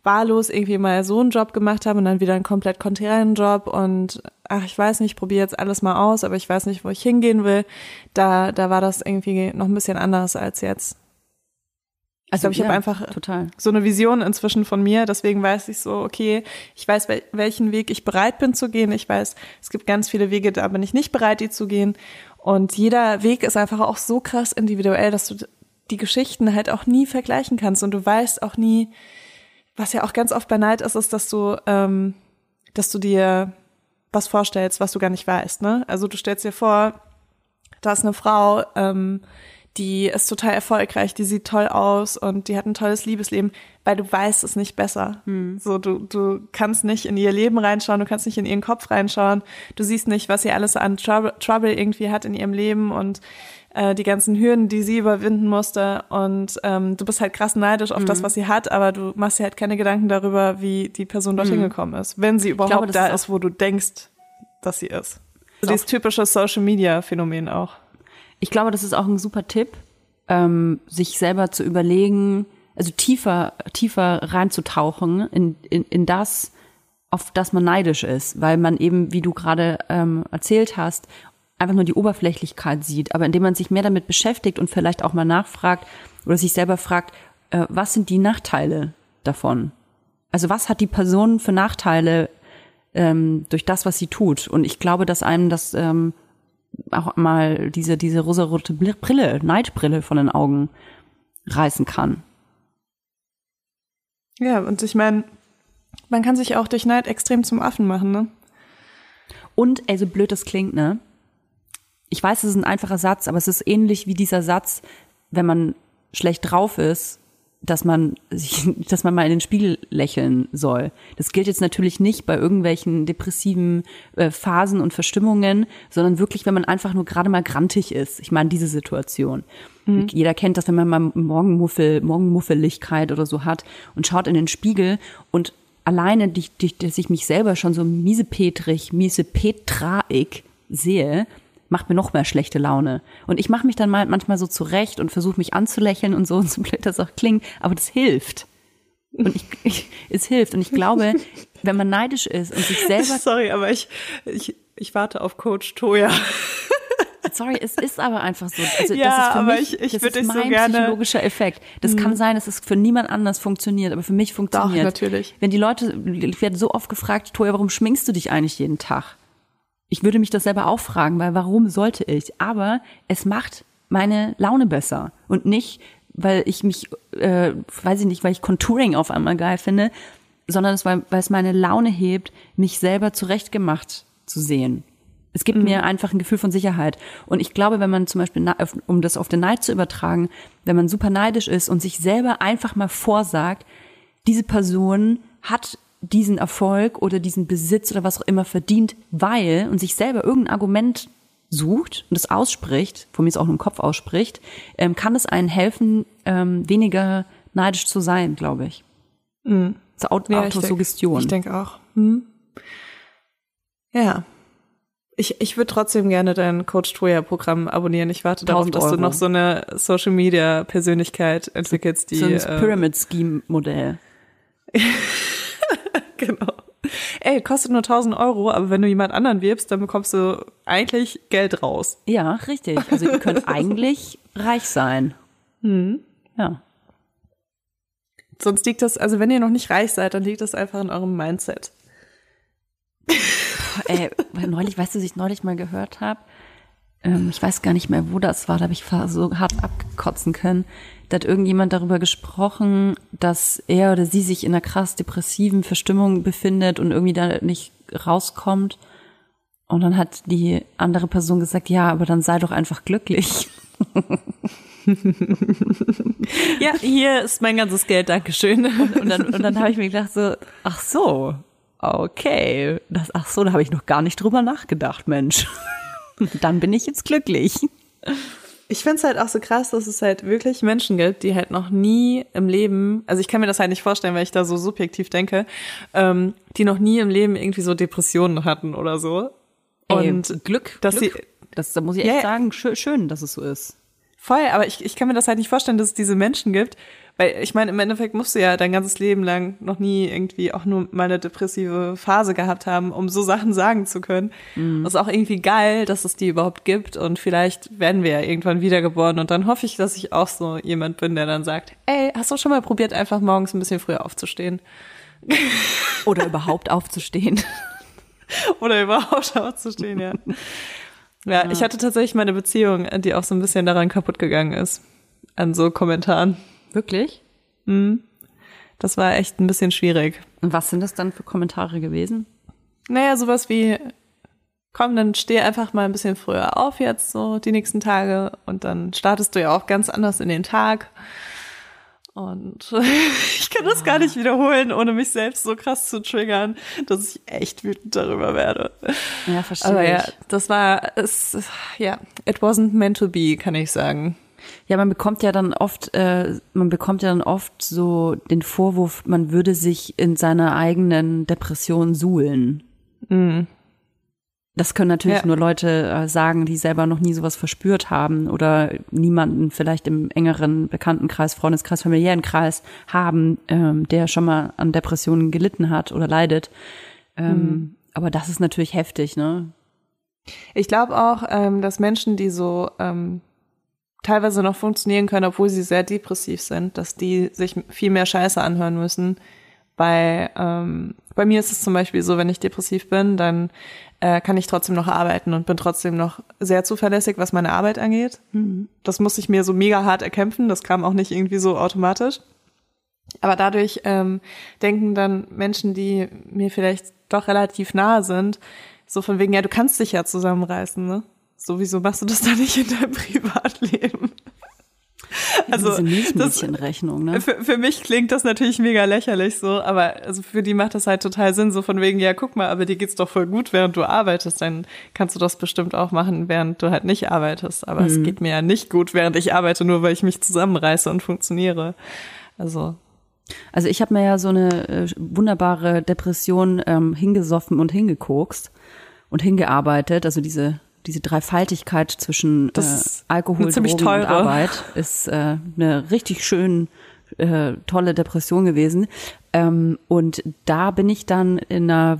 wahllos irgendwie mal so einen Job gemacht habe und dann wieder einen komplett konträren Job und ach, ich weiß nicht, probiere jetzt alles mal aus, aber ich weiß nicht, wo ich hingehen will, da, da war das irgendwie noch ein bisschen anders als jetzt. Also glaub, ich ja, einfach- total. so eine Vision inzwischen von mir. Deswegen weiß ich so, okay, ich weiß, wel welchen Weg ich bereit bin zu gehen. Ich weiß, es gibt ganz viele Wege, da bin ich nicht bereit, die zu gehen. Und jeder Weg ist einfach auch so krass individuell, dass du die Geschichten halt auch nie vergleichen kannst. Und du weißt auch nie, was ja auch ganz oft bei Neid ist, ist, dass du, ähm, dass du dir was vorstellst, was du gar nicht weißt. Ne? Also du stellst dir vor, da ist eine Frau, ähm, die ist total erfolgreich, die sieht toll aus und die hat ein tolles Liebesleben, weil du weißt es nicht besser. So, du, du kannst nicht in ihr Leben reinschauen, du kannst nicht in ihren Kopf reinschauen, du siehst nicht, was sie alles an Trouble, Trouble irgendwie hat in ihrem Leben und äh, die ganzen Hürden, die sie überwinden musste. Und ähm, du bist halt krass neidisch auf das, was sie hat, aber du machst dir halt keine Gedanken darüber, wie die Person dorthin gekommen ist, wenn sie überhaupt glaube, da ist ist, wo du denkst, dass sie ist. So Ist dieses typische Social Media Phänomen auch. Ich glaube, das ist auch ein super Tipp, ähm, sich selber zu überlegen, also tiefer, tiefer reinzutauchen in, in, in das, auf das man neidisch ist, weil man eben, wie du gerade ähm, erzählt hast, einfach nur die Oberflächlichkeit sieht. Aber indem man sich mehr damit beschäftigt und vielleicht auch mal nachfragt oder sich selber fragt, äh, was sind die Nachteile davon? Also was hat die Person für Nachteile ähm, durch das, was sie tut? Und ich glaube, dass einem das ähm, auch mal diese, diese rosarote Brille, Neidbrille von den Augen reißen kann. Ja, und ich meine, man kann sich auch durch Neid extrem zum Affen machen, ne? Und, ey, so blöd das klingt, ne? Ich weiß, es ist ein einfacher Satz, aber es ist ähnlich wie dieser Satz, wenn man schlecht drauf ist, dass man sich, <laughs> dass man mal in den Spiegel lächeln soll. Das gilt jetzt natürlich nicht bei irgendwelchen depressiven äh, Phasen und Verstimmungen, sondern wirklich, wenn man einfach nur gerade mal grantig ist. Ich meine, diese Situation. Mhm. Jeder kennt das, wenn man mal Morgenmuffel, Morgenmuffeligkeit oder so hat und schaut in den Spiegel und alleine, die, die, dass ich mich selber schon so miesepetrig, miesepetraig sehe, macht mir noch mehr schlechte Laune. Und ich mache mich dann mal manchmal so zurecht und versuche mich anzulächeln und so, und so <laughs> blöd das auch klingt, aber das hilft. Und ich, ich, es hilft. Und ich glaube, wenn man neidisch ist und sich selber. <laughs> Sorry, aber ich, ich, ich warte auf Coach Toya. <laughs> Sorry, es ist aber einfach so. Also ja, das ist für aber mich, ich, ich das würde ist mein so gerne. psychologischer Effekt. Das kann sein, dass es für niemand anders funktioniert, aber für mich funktioniert. natürlich. Wenn die Leute, ich werde so oft gefragt, Toja, warum schminkst du dich eigentlich jeden Tag? Ich würde mich das selber auch fragen, weil warum sollte ich? Aber es macht meine Laune besser und nicht, weil ich mich, äh, weiß ich nicht, weil ich Contouring auf einmal geil finde, sondern es, weil, weil es meine Laune hebt, mich selber zurechtgemacht zu sehen. Es gibt mir einfach ein Gefühl von Sicherheit. Und ich glaube, wenn man zum Beispiel, um das auf den Neid zu übertragen, wenn man super neidisch ist und sich selber einfach mal vorsagt, diese Person hat diesen Erfolg oder diesen Besitz oder was auch immer verdient, weil und sich selber irgendein Argument sucht und es ausspricht, von mir es auch nur im Kopf ausspricht, ähm, kann es einen helfen, ähm, weniger neidisch zu sein, glaube ich. Zur Aut Ja, ich denk- Autosuggestion. Ich denke auch. Hm. Ja. Ich, ich würde trotzdem gerne dein Coach Toya Programm abonnieren. Ich warte darauf, 1000 dass du Euro. noch so eine Social Media Persönlichkeit entwickelst, die so ein äh, Pyramid Scheme Modell. <laughs> <laughs> genau. Ey, kostet nur 1000 Euro, aber wenn du jemand anderen wirbst, dann bekommst du eigentlich Geld raus. Ja, richtig. Also ihr könnt <laughs> eigentlich reich sein. Hm. Ja. Sonst liegt das, also wenn ihr noch nicht reich seid, dann liegt das einfach in eurem Mindset. Ey, weil neulich, weißt du, was ich neulich mal gehört habe? Ähm, ich weiß gar nicht mehr, wo das war, da habe ich so hart abkotzen können. Da hat irgendjemand darüber gesprochen, dass er oder sie sich in einer krass depressiven Verstimmung befindet und irgendwie da nicht rauskommt. Und dann hat die andere Person gesagt, ja, aber dann sei doch einfach glücklich. Ja, hier ist mein ganzes Geld, Dankeschön. Und dann, und dann habe ich mir gedacht so, ach so, okay, das, ach so, da habe ich noch gar nicht drüber nachgedacht, Mensch. <laughs> Dann bin ich jetzt glücklich. Ich find's halt auch so krass, dass es halt wirklich Menschen gibt, die halt noch nie im Leben, also ich kann mir das halt nicht vorstellen, weil ich da so subjektiv denke, ähm, die noch nie im Leben irgendwie so Depressionen hatten oder so. Und Ey, Glück, dass Glück. sie- das, da muss ich echt ja. sagen, schön, schön, dass es so ist. Voll, aber ich, ich kann mir das halt nicht vorstellen, dass es diese Menschen gibt, weil ich meine, im Endeffekt musst du ja dein ganzes Leben lang noch nie irgendwie auch nur mal eine depressive Phase gehabt haben, um so Sachen sagen zu können. Das ist auch irgendwie geil, dass es die überhaupt gibt und vielleicht werden wir ja irgendwann wiedergeboren und dann hoffe ich, dass ich auch so jemand bin, der dann sagt, ey, hast du schon mal probiert, einfach morgens ein bisschen früher aufzustehen? Oder überhaupt aufzustehen. <laughs> Oder überhaupt aufzustehen, ja. <laughs> Ja, ich hatte tatsächlich meine Beziehung, die auch so ein bisschen daran kaputt gegangen ist. An so Kommentaren. Wirklich? Das war echt ein bisschen schwierig. Und was sind das dann für Kommentare gewesen? Naja, sowas wie, komm, dann steh einfach mal ein bisschen früher auf jetzt, so die nächsten Tage. Und dann startest du ja auch ganz anders in den Tag. Und <laughs> ich kann das gar nicht wiederholen, ohne mich selbst so krass zu triggern, dass ich echt wütend darüber werde. Ja, verstehe Aber ja, das war, es, ja, it wasn't meant to be, kann ich sagen. Ja, man bekommt ja dann oft, äh, man bekommt ja dann oft so den Vorwurf, man würde sich in seiner eigenen Depression suhlen. Das können natürlich Ja. nur Leute äh, sagen, die selber noch nie sowas verspürt haben oder niemanden vielleicht im engeren Bekanntenkreis, Freundeskreis, familiären Kreis haben, ähm, der schon mal an Depressionen gelitten hat oder leidet. Ähm, Aber das ist natürlich heftig, ne? Ich glaube auch, ähm, dass Menschen, die so ähm, teilweise noch funktionieren können, obwohl sie sehr depressiv sind, dass die sich viel mehr Scheiße anhören müssen. Bei, ähm, bei mir ist es zum Beispiel so, wenn ich depressiv bin, dann äh, kann ich trotzdem noch arbeiten und bin trotzdem noch sehr zuverlässig, was meine Arbeit angeht. Das muss ich mir so mega hart erkämpfen. Das kam auch nicht irgendwie so automatisch. Aber dadurch ähm, denken dann Menschen, die mir vielleicht doch relativ nahe sind, so von wegen, ja, du kannst dich ja zusammenreißen, ne? So, wieso machst du das <laughs> dann nicht in deinem Privatleben? <laughs> Also Diese Milchmädchenrechnung, ne? für, für mich klingt das natürlich mega lächerlich so, aber also für die macht das halt total Sinn, so von wegen, ja, guck mal, aber dir geht's doch voll gut, während du arbeitest, dann kannst du das bestimmt auch machen, während du halt nicht arbeitest. Aber es geht mir ja nicht gut, während ich arbeite, nur weil ich mich zusammenreiße und funktioniere. Also, Also ich habe mir ja so eine äh, wunderbare Depression ähm, hingesoffen und hingekokst und hingearbeitet. Also diese diese Dreifaltigkeit zwischen äh, Das ist Alkohol, Drogen und. Arbeit ist äh, eine richtig schön äh, tolle Depression gewesen. Ähm, und da bin ich dann in einer,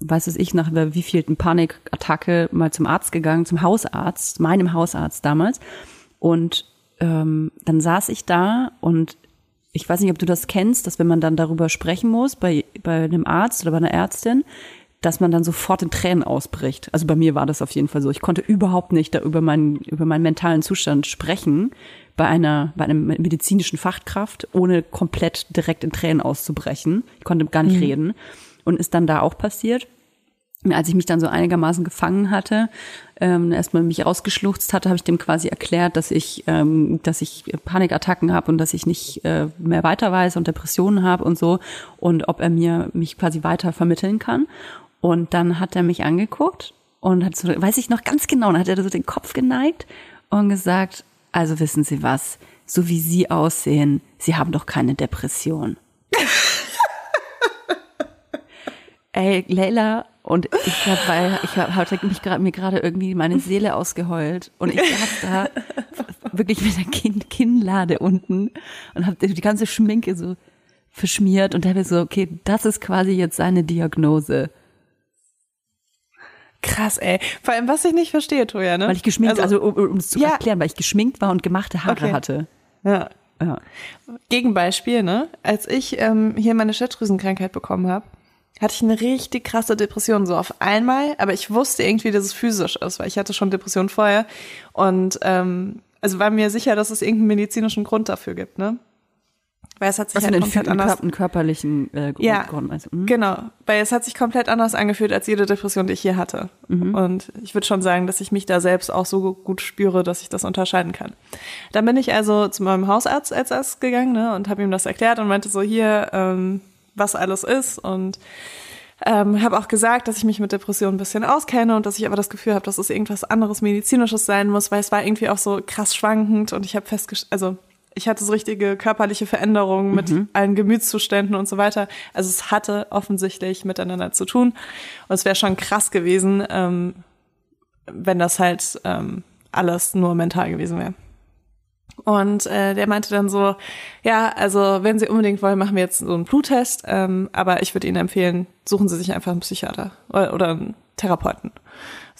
weiß es ich, nach der wievielten Panikattacke mal zum Arzt gegangen, zum Hausarzt, meinem Hausarzt damals. Und ähm, dann saß ich da und ich weiß nicht, ob du das kennst, dass wenn man dann darüber sprechen muss bei, bei einem Arzt oder bei einer Ärztin, dass man dann sofort in Tränen ausbricht. Also bei mir war das auf jeden Fall so. Ich konnte überhaupt nicht da über meinen, über meinen mentalen Zustand sprechen bei einer, bei einem medizinischen Fachkraft, ohne komplett direkt in Tränen auszubrechen. Ich konnte gar nicht reden. Und ist dann da auch passiert. Und als ich mich dann so einigermaßen gefangen hatte, ähm, erstmal mich ausgeschluchzt hatte, habe ich dem quasi erklärt, dass ich, ähm, dass ich Panikattacken habe und dass ich nicht äh, mehr weiter weiß und Depressionen habe und so und ob er mir mich quasi weiter vermitteln kann. Und dann hat er mich angeguckt und hat so, weiß ich noch ganz genau, dann hat er so den Kopf geneigt und gesagt, also wissen Sie was, so wie Sie aussehen, Sie haben doch keine Depression. <laughs> Ey, Leila, und ich habe ich hab, hatte mich grad, mir gerade irgendwie meine Seele ausgeheult und ich saß da <laughs> wirklich mit der Kinn, Kinnlade unten und habe die ganze Schminke so verschmiert und habe so, okay, das ist quasi jetzt seine Diagnose. Krass, ey. Vor allem, was ich nicht verstehe, Toja, ne? Weil ich geschminkt, also, um, um es zu Ja. erklären, weil ich geschminkt war und gemachte Haare Okay. hatte. ja. Ja. Gegenbeispiel, ne? Als ich ähm, hier meine Schilddrüsenkrankheit bekommen habe, hatte ich eine richtig krasse Depression so auf einmal, aber ich wusste irgendwie, dass es physisch ist, weil ich hatte schon Depression vorher und ähm, also war mir sicher, dass es irgendeinen medizinischen Grund dafür gibt, ne? Weil es hat sich Was halt komplett anders Kör- einen körperlichen äh, Ja, Grund du? Hm? Genau, weil es hat sich komplett anders angefühlt als jede Depression, die ich hier hatte. Und ich würde schon sagen, dass ich mich da selbst auch so gut spüre, dass ich das unterscheiden kann. Dann bin ich also zu meinem Hausarzt als erstes gegangen ne, und habe ihm das erklärt und meinte so hier, ähm, was alles ist und ähm, habe auch gesagt, dass ich mich mit Depressionen ein bisschen auskenne und dass ich aber das Gefühl habe, dass es irgendwas anderes medizinisches sein muss, weil es war irgendwie auch so krass schwankend und ich habe festgestellt, also ich hatte so richtige körperliche Veränderungen mit allen Gemütszuständen und so weiter. Also es hatte offensichtlich miteinander zu tun und es wäre schon krass gewesen, ähm, wenn das halt ähm, alles nur mental gewesen wäre. Und äh, der meinte dann so, ja, also wenn Sie unbedingt wollen, machen wir jetzt so einen Bluttest, ähm, aber ich würde Ihnen empfehlen, suchen Sie sich einfach einen Psychiater oder, oder einen Therapeuten.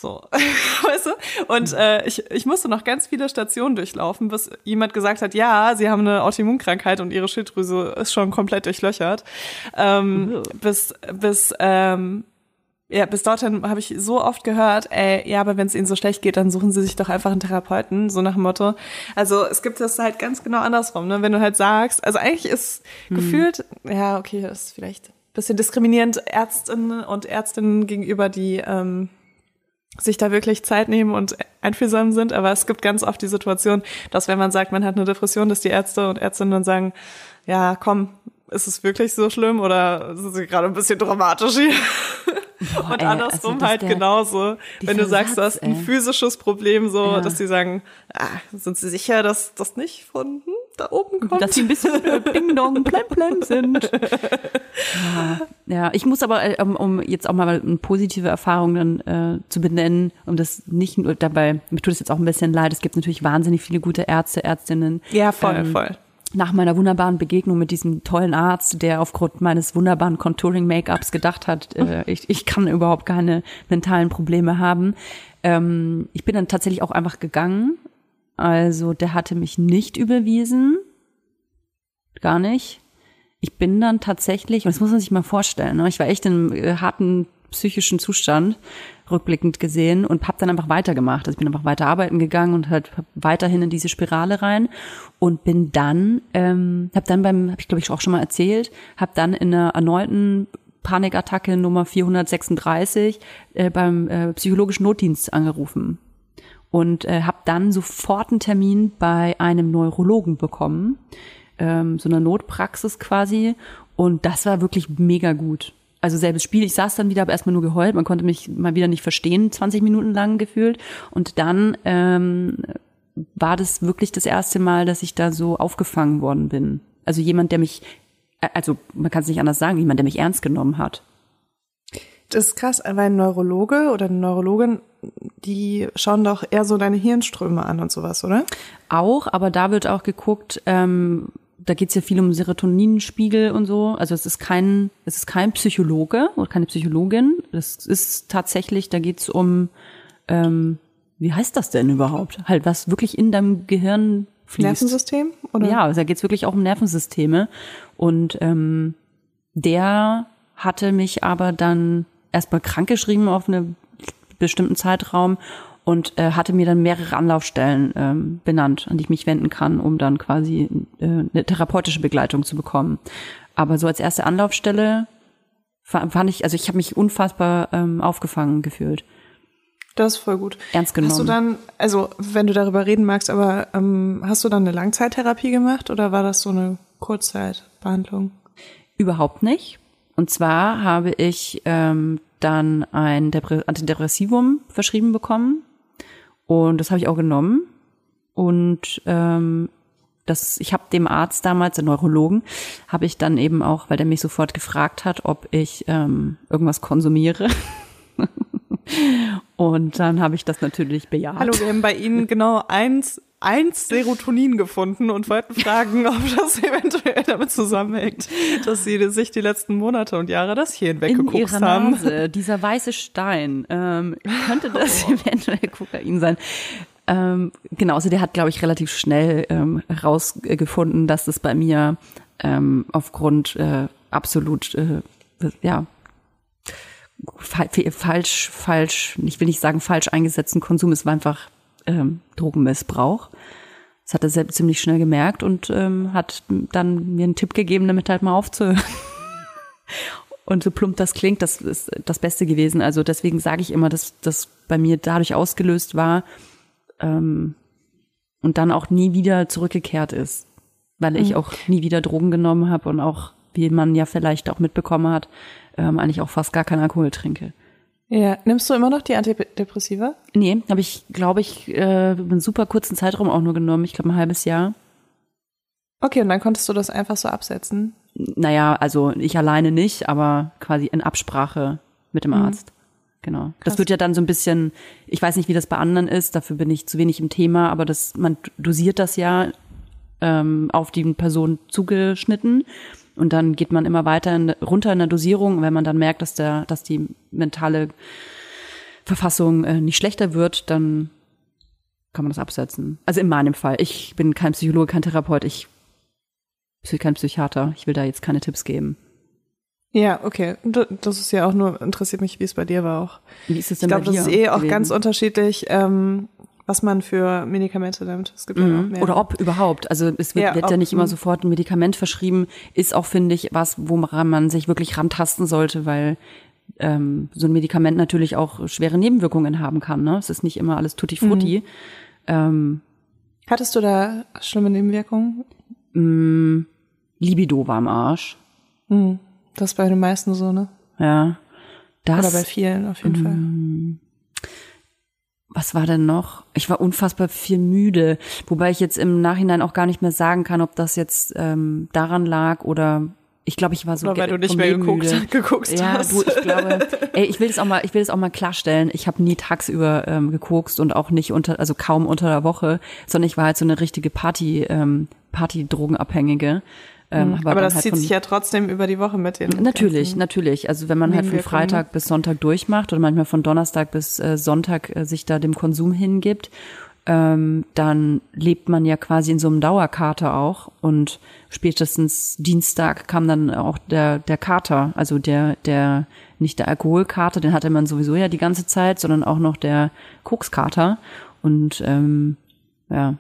So, <laughs> weißt du? Und äh, ich, ich musste noch ganz viele Stationen durchlaufen, bis jemand gesagt hat, ja, Sie haben eine Autoimmunkrankheit und Ihre Schilddrüse ist schon komplett durchlöchert. Ähm, bis, bis ähm, ja, bis dorthin habe ich so oft gehört, ey, ja, aber wenn es ihnen so schlecht geht, dann suchen sie sich doch einfach einen Therapeuten, so nach dem Motto. Also es gibt das halt ganz genau andersrum, ne? Wenn du halt sagst, also eigentlich ist gefühlt, ja, okay, das ist vielleicht ein bisschen diskriminierend Ärztinnen und Ärztinnen gegenüber, die ähm, sich da wirklich Zeit nehmen und einfühlsam sind, aber es gibt ganz oft die Situation, dass wenn man sagt, man hat eine Depression, dass die Ärzte und Ärztinnen dann sagen, ja, komm, ist es wirklich so schlimm oder ist es gerade ein bisschen dramatisch hier? und ey, andersrum also halt der- genauso. Wenn du sagst, du hast ein physisches Problem, so, Ja. dass die sagen, ah, sind sie sicher, dass das nicht von hm, da oben kommt? dass sie ein bisschen äh, Ding Dong, Plem Plem sind. Ja, <laughs> ja, ich muss aber, äh, um, um jetzt auch mal eine positive Erfahrung dann äh, zu benennen, um das nicht nur dabei, mir tut es jetzt auch ein bisschen leid, es gibt natürlich wahnsinnig viele gute Ärzte, Ärztinnen. ja, voll, Ähm, voll. Nach meiner wunderbaren Begegnung mit diesem tollen Arzt, der aufgrund meines wunderbaren Contouring-Make-ups gedacht hat, äh, <laughs> ich, ich kann überhaupt keine mentalen Probleme haben. Ähm, ich bin dann tatsächlich auch einfach gegangen. Also der hatte mich nicht überwiesen. Gar nicht. Ich bin dann tatsächlich, und das muss man sich mal vorstellen, ne? ich war echt in einem äh, harten psychischen Zustand, rückblickend gesehen, und habe dann einfach weitergemacht. Also ich bin einfach weiter arbeiten gegangen und halt weiterhin in diese Spirale rein und bin dann, ähm, habe dann beim, habe ich glaube ich auch schon mal erzählt, habe dann in einer erneuten Panikattacke Nummer 436 äh, beim äh, psychologischen Notdienst angerufen und äh, habe dann sofort einen Termin bei einem Neurologen bekommen, ähm, so einer Notpraxis quasi. Und das war wirklich mega gut. Also selbes Spiel, ich saß dann wieder, aber erstmal nur geheult, man konnte mich mal wieder nicht verstehen, 20 Minuten lang gefühlt. Und dann ähm, war das wirklich das erste Mal, dass ich da so aufgefangen worden bin. Also jemand, der mich, äh, also man kann es nicht anders sagen, jemand, der mich ernst genommen hat. Das ist krass, weil ein Neurologe oder eine Neurologin, die schauen doch eher so deine Hirnströme an und sowas, oder? Auch, aber da wird auch geguckt, ähm, da geht's ja viel um Serotoninspiegel und so. Also es ist kein, es ist kein Psychologe oder keine Psychologin. Das ist tatsächlich, da geht's um, ähm, wie heißt das denn überhaupt? Halt, was wirklich in deinem Gehirn fließt. Nervensystem? Oder? Ja, also da geht's wirklich auch um Nervensysteme. Und ähm, der hatte mich aber dann erstmal krankgeschrieben auf einen bestimmten Zeitraum und äh, hatte mir dann mehrere Anlaufstellen ähm, benannt, an die ich mich wenden kann, um dann quasi äh, eine therapeutische Begleitung zu bekommen. Aber so als erste Anlaufstelle fand ich, also ich habe mich unfassbar ähm, aufgefangen gefühlt. Das ist voll gut. Ernst genommen. Hast du dann, also wenn du darüber reden magst, aber ähm, hast du dann eine Langzeittherapie gemacht oder war das so eine Kurzzeitbehandlung? Überhaupt nicht. Und zwar habe ich ähm, dann ein Depre Antidepressivum verschrieben bekommen und das habe ich auch genommen. Und ähm, das, ich habe dem Arzt damals, den Neurologen, habe ich dann eben auch, weil der mich sofort gefragt hat, ob ich ähm, irgendwas konsumiere. <laughs> und dann habe ich das natürlich bejaht. Hallo, wir haben bei Ihnen genau eins, eins Serotonin gefunden und wollten <laughs> fragen, ob das eventuell damit zusammenhängt, dass Sie sich die letzten Monate und Jahre das Hirn in weggeguckt ihrer haben. Nase, dieser weiße Stein, ähm, könnte das <laughs> eventuell Kokain sein. Ähm, genau, also der hat, glaube ich, relativ schnell ähm, herausgefunden, dass es bei mir ähm, aufgrund äh, absolut, äh, ja, fa falsch, falsch, ich will nicht sagen falsch eingesetzten Konsum, es war einfach ähm, Drogenmissbrauch. Das hat er selbst ziemlich schnell gemerkt und ähm, hat dann mir einen Tipp gegeben, damit halt mal aufzuhören. <laughs> Und so plump das klingt, das ist das Beste gewesen. Also deswegen sage ich immer, dass das bei mir dadurch ausgelöst war ähm, und dann auch nie wieder zurückgekehrt ist, weil ich auch nie wieder Drogen genommen habe und auch, wie man ja vielleicht auch mitbekommen hat, ähm, eigentlich auch fast gar keinen Alkohol trinke. Ja, nimmst du immer noch die Antidepressiva? Nee, habe ich, glaube ich, äh, über einen super kurzen Zeitraum auch nur genommen. Ich glaube ein halbes Jahr. Okay, und dann konntest du das einfach so absetzen. Naja, also ich alleine nicht, aber quasi in Absprache mit dem Arzt. Genau. Das Krass. wird ja dann so ein bisschen, ich weiß nicht, wie das bei anderen ist, dafür bin ich zu wenig im Thema, aber das, man dosiert das ja ähm, auf die Person zugeschnitten und dann geht man immer weiter in, runter in der Dosierung, Und wenn man dann merkt, dass der, dass die mentale Verfassung äh, nicht schlechter wird, dann kann man das absetzen. Also in meinem Fall. Ich bin kein Psychologe, kein Therapeut, ich bin kein Psychiater. Ich will da jetzt keine Tipps geben. Ja, okay. Das ist ja auch nur, interessiert mich, wie es bei dir war auch. Wie ist es Ich denn glaube, bei das dir ist eh auch gewesen? ganz unterschiedlich, ähm, was man für Medikamente nimmt. Es gibt ja noch Mhm. mehr. Oder ob überhaupt. Also es wird, Ja, wird ja nicht immer mhm. sofort ein Medikament verschrieben, ist auch, finde ich, was, woran man sich wirklich rantasten sollte, weil ähm, so ein Medikament natürlich auch schwere Nebenwirkungen haben kann. Ne? Es ist nicht immer alles tutti frutti. Ähm, Hattest du da schlimme Nebenwirkungen? mh, Libido war am Arsch. Hm. Das ist bei den meisten so, ne? Ja. Das, Oder bei vielen auf jeden Fall. Was war denn noch? Ich war unfassbar viel müde, wobei ich jetzt im Nachhinein auch gar nicht mehr sagen kann, ob das jetzt ähm, daran lag oder ich glaube, ich war so Oder weil du nicht mehr geguckt, geguckt Ja, hast. du, ich glaube, ey, ich will das auch mal, ich will das auch mal klarstellen. Ich habe nie tagsüber ähm, gekokst und auch nicht unter, also kaum unter der Woche, sondern ich war halt so eine richtige Party, ähm, Party-Drogenabhängige. Ähm, Mhm. Aber, dann das halt zieht von- sich ja trotzdem über die Woche mit den. Natürlich, natürlich. Also wenn man halt von Freitag bis Sonntag durchmacht oder manchmal von Donnerstag bis äh, Sonntag äh, sich da dem Konsum hingibt, ähm, dann lebt man ja quasi in so einem Dauerkater auch und spätestens Dienstag kam dann auch der der Kater, also der der nicht der Alkoholkater, den hatte man sowieso ja die ganze Zeit, sondern auch noch der Kokskater und ähm, ja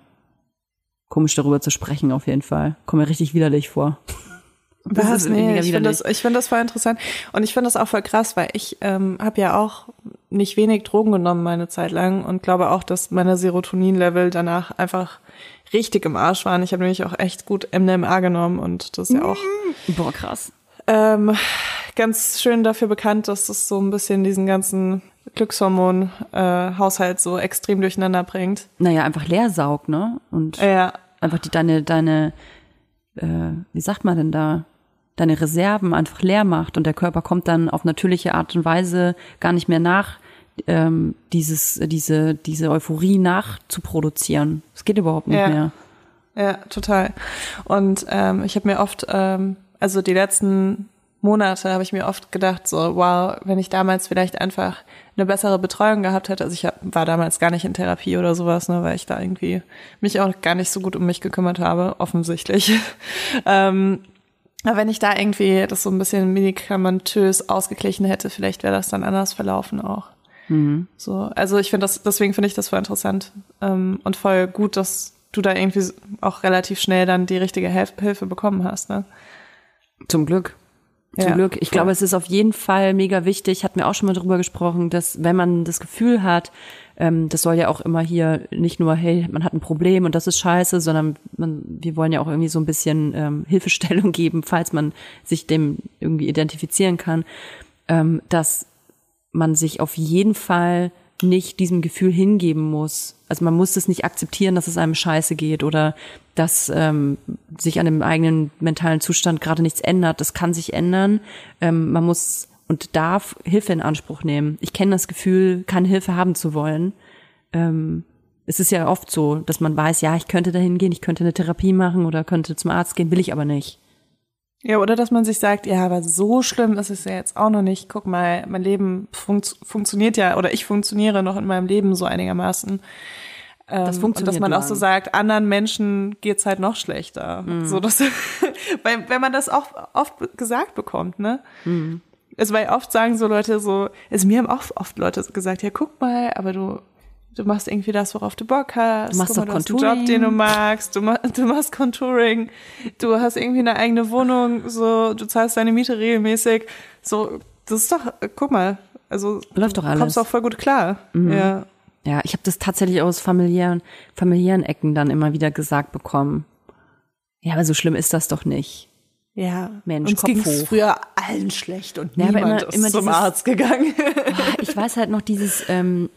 komisch darüber zu sprechen auf jeden Fall, kommt mir richtig widerlich vor. Das Was? ist Nee, ich finde widerlich. das, ich finde das voll interessant. Und ich finde das auch voll krass, weil ich ähm, habe ja auch nicht wenig Drogen genommen meine Zeit lang und glaube auch, dass meine Serotonin-Level danach einfach richtig im Arsch waren. Ich habe nämlich auch echt gut MDMA genommen und das ist ja auch Boah, krass. ähm, ganz schön dafür bekannt, dass das so ein bisschen diesen ganzen Glückshormon-Haushalt so extrem durcheinander bringt. Naja, einfach leersaugt, ne? Und Ja, einfach die deine, deine, äh, wie sagt man denn da, deine Reserven einfach leer macht und der Körper kommt dann auf natürliche Art und Weise gar nicht mehr nach, ähm, dieses, diese, diese Euphorie nachzuproduzieren. Es geht überhaupt nicht Ja. mehr. Ja, total. Und ähm, ich habe mir oft, ähm, also die letzten Monate habe ich mir oft gedacht, so, wow, wenn ich damals vielleicht einfach eine bessere Betreuung gehabt hätte, also ich war damals gar nicht in Therapie oder sowas, ne, weil ich da irgendwie mich auch gar nicht so gut um mich gekümmert habe, offensichtlich. <laughs> ähm, aber wenn ich da irgendwie das so ein bisschen medikamentös ausgeglichen hätte, vielleicht wäre das dann anders verlaufen auch. So, also ich finde das, deswegen finde ich das voll interessant ähm, und voll gut, dass du da irgendwie auch relativ schnell dann die richtige Helf Hilfe bekommen hast, ne? Zum Glück. Zum Ja, Glück. Ich glaube, es ist auf jeden Fall mega wichtig, hat mir auch schon mal drüber gesprochen, dass wenn man das Gefühl hat, ähm, das soll ja auch immer hier nicht nur, hey, man hat ein Problem und das ist scheiße, sondern man, wir wollen ja auch irgendwie so ein bisschen ähm, <laughs> Hilfestellung geben, falls man sich dem irgendwie identifizieren kann, ähm, dass man sich auf jeden Fall nicht diesem Gefühl hingeben muss. Also man muss es nicht akzeptieren, dass es einem scheiße geht oder dass ähm, sich an dem eigenen mentalen Zustand gerade nichts ändert. Das kann sich ändern. Ähm, man muss und darf Hilfe in Anspruch nehmen. Ich kenne das Gefühl, keine Hilfe haben zu wollen. Ähm, es ist ja oft so, dass man weiß, ja, ich könnte dahin gehen, ich könnte eine Therapie machen oder könnte zum Arzt gehen, will ich aber nicht. Ja, oder dass man sich sagt, ja, aber so schlimm ist es ja jetzt auch noch nicht. Guck mal, mein Leben funkt, funktioniert ja, oder ich funktioniere noch in meinem Leben so einigermaßen. Ähm, Das funktioniert Und dass man auch so sagt, anderen Menschen geht's halt noch schlechter. Mhm. So, dass, <laughs> weil, wenn man das auch oft gesagt bekommt, ne? Mhm. Es weil oft sagen so Leute so, also mir haben auch oft Leute gesagt, ja, guck mal, aber du, du machst irgendwie das, worauf du Bock hast. Du machst Guck mal, doch du hast einen Contouring. Job, den du magst. Du, ma <laughs> du machst Contouring. Du hast irgendwie eine eigene Wohnung. So, du zahlst deine Miete regelmäßig. So, das ist doch, guck mal, also Läuft doch du alles. Mhm. kommst auch voll gut klar. Ja. Ja, ich habe das tatsächlich aus familiären, familiären Ecken dann immer wieder gesagt bekommen. Ja, aber so schlimm ist das doch nicht. Ja, Mensch, uns Kopf hoch. früher allen schlecht und Ja, niemand immer- ist immer zum dieses- Arzt gegangen. Boah, ich weiß halt noch dieses, ähm,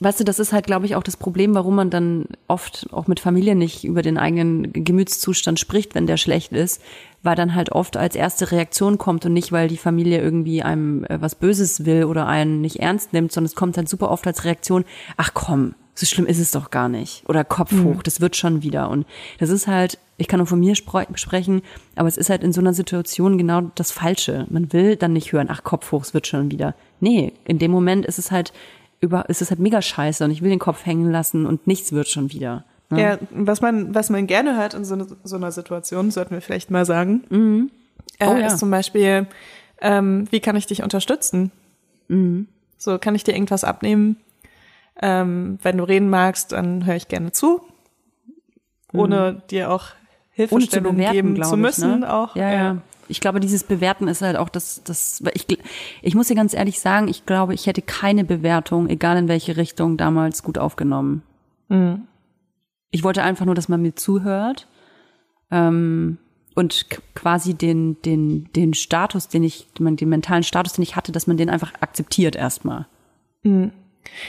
weißt du, das ist halt, glaube ich, auch das Problem, warum man dann oft auch mit Familie nicht über den eigenen Gemütszustand spricht, wenn der schlecht ist, weil dann halt oft als erste Reaktion kommt und nicht, weil die Familie irgendwie einem äh, was Böses will oder einen nicht ernst nimmt, sondern es kommt halt super oft als Reaktion, ach komm, so schlimm ist es doch gar nicht. Oder Kopf hoch, das wird schon wieder. Und das ist halt, ich kann nur von mir spre- sprechen, aber es ist halt in so einer Situation genau das Falsche. Man will dann nicht hören, ach Kopf hoch, es wird schon wieder. Nee, in dem Moment ist es halt über, ist es halt mega scheiße und ich will den Kopf hängen lassen und nichts wird schon wieder. Ne? Ja, was man, was man gerne hört in so, ne, so einer Situation, sollten wir vielleicht mal sagen, äh, Oh ja. ist zum Beispiel, ähm, wie kann ich dich unterstützen? Mhm. So, kann ich dir irgendwas abnehmen? Ähm, wenn du reden magst, dann höre ich gerne zu, ohne dir auch Mhm. Ohne zu Hilfestellung bewerten, geben zu müssen. ich, ne? auch. Ja, ja. Ich glaube, dieses Bewerten ist halt auch das, das, ich, ich muss dir ganz ehrlich sagen, ich glaube, ich hätte keine Bewertung, egal in welche Richtung, damals gut aufgenommen. Mhm. Ich wollte einfach nur, dass man mir zuhört ähm, und quasi den, den, den Status, den ich, den, mentalen Status, den ich hatte, dass man den einfach akzeptiert erstmal.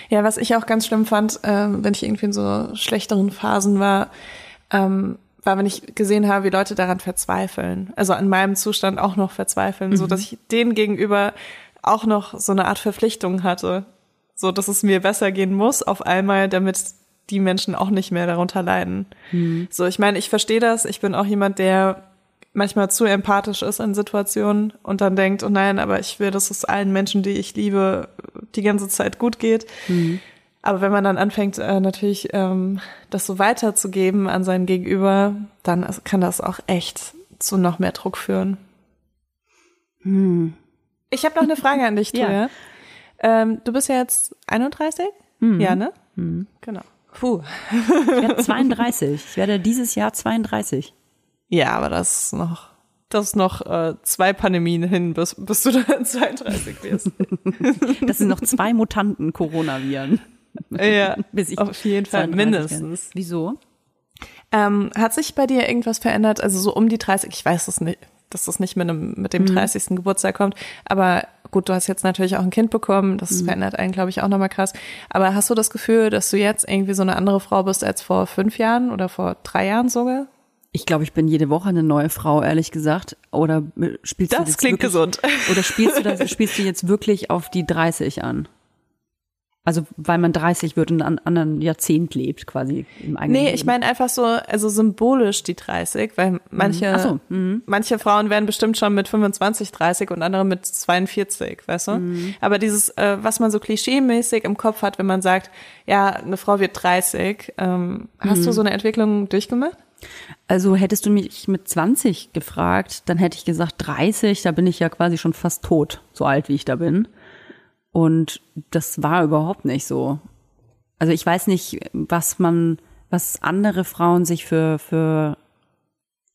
Ja, was ich auch ganz schlimm fand, ähm, wenn ich irgendwie in so schlechteren Phasen war, ähm, war, wenn ich gesehen habe, wie Leute daran verzweifeln. Also an meinem Zustand auch noch verzweifeln, so dass ich denen gegenüber auch noch so eine Art Verpflichtung hatte. So, dass es mir besser gehen muss auf einmal, damit die Menschen auch nicht mehr darunter leiden. So, ich meine, ich verstehe das. Ich bin auch jemand, der manchmal zu empathisch ist in Situationen und dann denkt, oh nein, aber ich will, dass es allen Menschen, die ich liebe, die ganze Zeit gut geht. Aber wenn man dann anfängt, äh, natürlich ähm, das so weiterzugeben an sein Gegenüber, dann ist- kann das auch echt zu noch mehr Druck führen. Ich habe noch eine Frage an dich, <laughs> Ja. Toja. Ähm, du bist ja jetzt 31? Ja, ne? Genau. Puh. Ich werde 32. Ich werde dieses Jahr 32. Ja, aber das ist noch dass noch äh, zwei Pandemien hin, bis, bis du dann <laughs> 32 wirst. Das sind noch zwei Mutanten Coronaviren. Ja, <laughs> Bis ich auf jeden Fall 32 mindestens. werde. Wieso? Ähm, hat sich bei dir irgendwas verändert? Also so um die 30, ich weiß es nicht, dass das nicht mit, einem, mit dem 30. Geburtstag kommt, aber gut, du hast jetzt natürlich auch ein Kind bekommen, das verändert einen, glaube ich, auch nochmal krass. Aber hast du das Gefühl, dass du jetzt irgendwie so eine andere Frau bist als vor fünf Jahren oder vor drei Jahren sogar? Ich glaube, ich bin jede Woche eine neue Frau, ehrlich gesagt. Oder äh, spielst du Das klingt wirklich, gesund. Oder spielst du das, <laughs> spielst du jetzt wirklich auf die 30 an? Also, weil man 30 wird und in einem anderen Jahrzehnt lebt, quasi im eigenen Nee, Leben. ich meine einfach so, also symbolisch die 30, weil manche, Ach so, mhm. manche Frauen werden bestimmt schon mit 25, 30 und andere mit 42, weißt du? Mhm. Aber dieses, äh, was man so klischeemäßig im Kopf hat, wenn man sagt, ja, eine Frau wird 30, ähm, hast Mhm. du so eine Entwicklung durchgemacht? Also hättest du mich mit 20 gefragt, dann hätte ich gesagt 30, da bin ich ja quasi schon fast tot, so alt wie ich da bin. Und das war überhaupt nicht so. Also ich weiß nicht, was man, was andere Frauen sich für, für,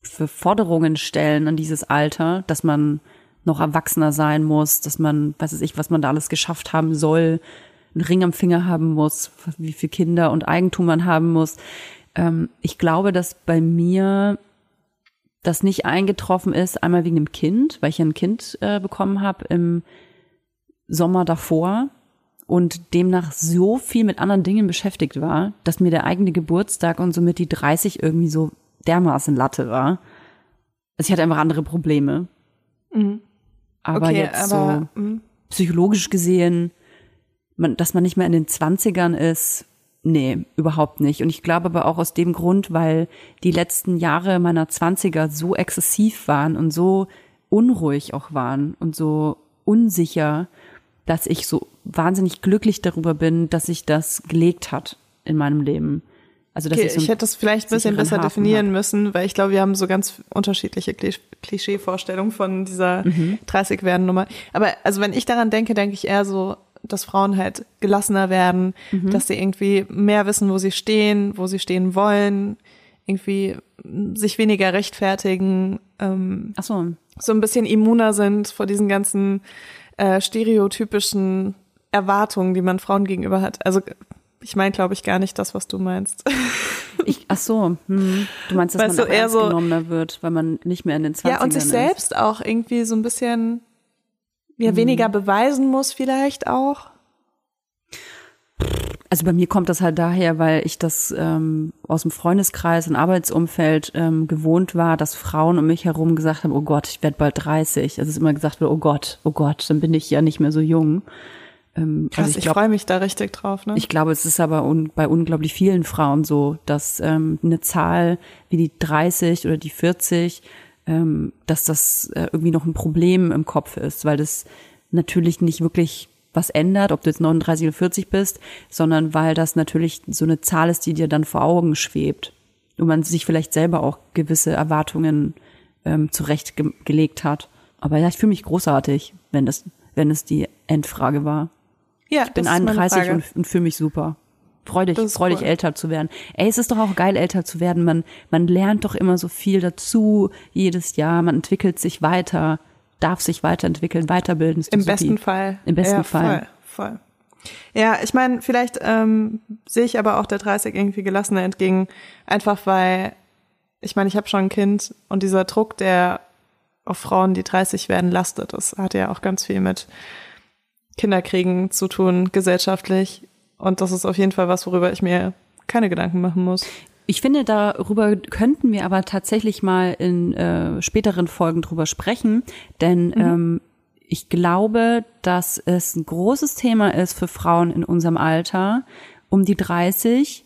für Forderungen stellen an dieses Alter, dass man noch erwachsener sein muss, dass man, weiß es ich, was man da alles geschafft haben soll, einen Ring am Finger haben muss, wie viel Kinder und Eigentum man haben muss. Ähm, ich glaube, dass bei mir das nicht eingetroffen ist, einmal wegen dem Kind, weil ich ein Kind äh, bekommen habe im Sommer davor und demnach so viel mit anderen Dingen beschäftigt war, dass mir der eigene Geburtstag und somit die 30 irgendwie so dermaßen Latte war. Also ich hatte einfach andere Probleme. Aber jetzt so mm, psychologisch gesehen, man, dass man nicht mehr in den Zwanzigern ist, nee, überhaupt nicht. Und ich glaube aber auch aus dem Grund, weil die letzten Jahre meiner Zwanziger so exzessiv waren und so unruhig auch waren und so unsicher, dass ich so wahnsinnig glücklich darüber bin, dass sich das gelegt hat in meinem Leben. Also dass Okay, ich, so ich hätte das vielleicht ein bisschen besser Hafen definieren hab. müssen, weil ich glaube, wir haben so ganz unterschiedliche Klisch- Klischee-Vorstellungen von dieser Mhm. 30-Werden-Nummer. Aber also wenn ich daran denke, denke ich eher so, dass Frauen halt gelassener werden, Mhm. dass sie irgendwie mehr wissen, wo sie stehen, wo sie stehen wollen, irgendwie sich weniger rechtfertigen, ähm, Ach so, so ein bisschen immuner sind vor diesen ganzen äh, stereotypischen Erwartungen, die man Frauen gegenüber hat. Also ich meine, glaube ich, gar nicht das, was du meinst. <laughs> ich, ach so, hm. du meinst, dass Weißt man auch eher ernst so- genommener wird, weil man nicht mehr in den 20ern Ja, und sich ist. selbst auch irgendwie so ein bisschen ja, weniger beweisen muss vielleicht auch. Also bei mir kommt das halt daher, weil ich das ähm, aus dem Freundeskreis und Arbeitsumfeld ähm, gewohnt war, dass Frauen um mich herum gesagt haben, oh Gott, ich werde bald 30. Also es immer gesagt wird, oh Gott, oh Gott, dann bin ich ja nicht mehr so jung. Ähm, Krass, also ich, glaub- freue mich da richtig drauf. Ne? ich glaube, es ist aber un bei unglaublich vielen Frauen so, dass ähm, eine Zahl wie die 30 oder die 40, ähm, dass das äh, irgendwie noch ein Problem im Kopf ist, weil das natürlich nicht wirklich was ändert, ob du jetzt 39 oder 40 bist, sondern weil das natürlich so eine Zahl ist, die dir dann vor Augen schwebt. Und man sich vielleicht selber auch gewisse Erwartungen ähm, zurechtgelegt hat. Aber ja, ich fühle mich großartig, wenn das, wenn es die Endfrage war. ja, Ich bin das ist meine 31 Frage. und, und fühle mich super. Freu dich, freu dich, cool. älter zu werden. Ey, es ist doch auch geil, älter zu werden. Man, man lernt doch immer so viel dazu jedes Jahr. Man entwickelt sich weiter, darf sich weiterentwickeln, weiterbilden. Im supi. besten Fall. Im besten ja, Fall. Voll, voll. Ja, ich meine, vielleicht ähm, sehe ich aber auch der 30 irgendwie gelassener entgegen, einfach weil, ich meine, ich habe schon ein Kind und dieser Druck, der auf Frauen, die 30 werden, lastet, das hat ja auch ganz viel mit Kinderkriegen zu tun, gesellschaftlich. Und das ist auf jeden Fall was, worüber ich mir keine Gedanken machen muss. Ich finde, darüber könnten wir aber tatsächlich mal in äh, späteren Folgen drüber sprechen, denn ähm, ich glaube, dass es ein großes Thema ist für Frauen in unserem Alter, um die 30,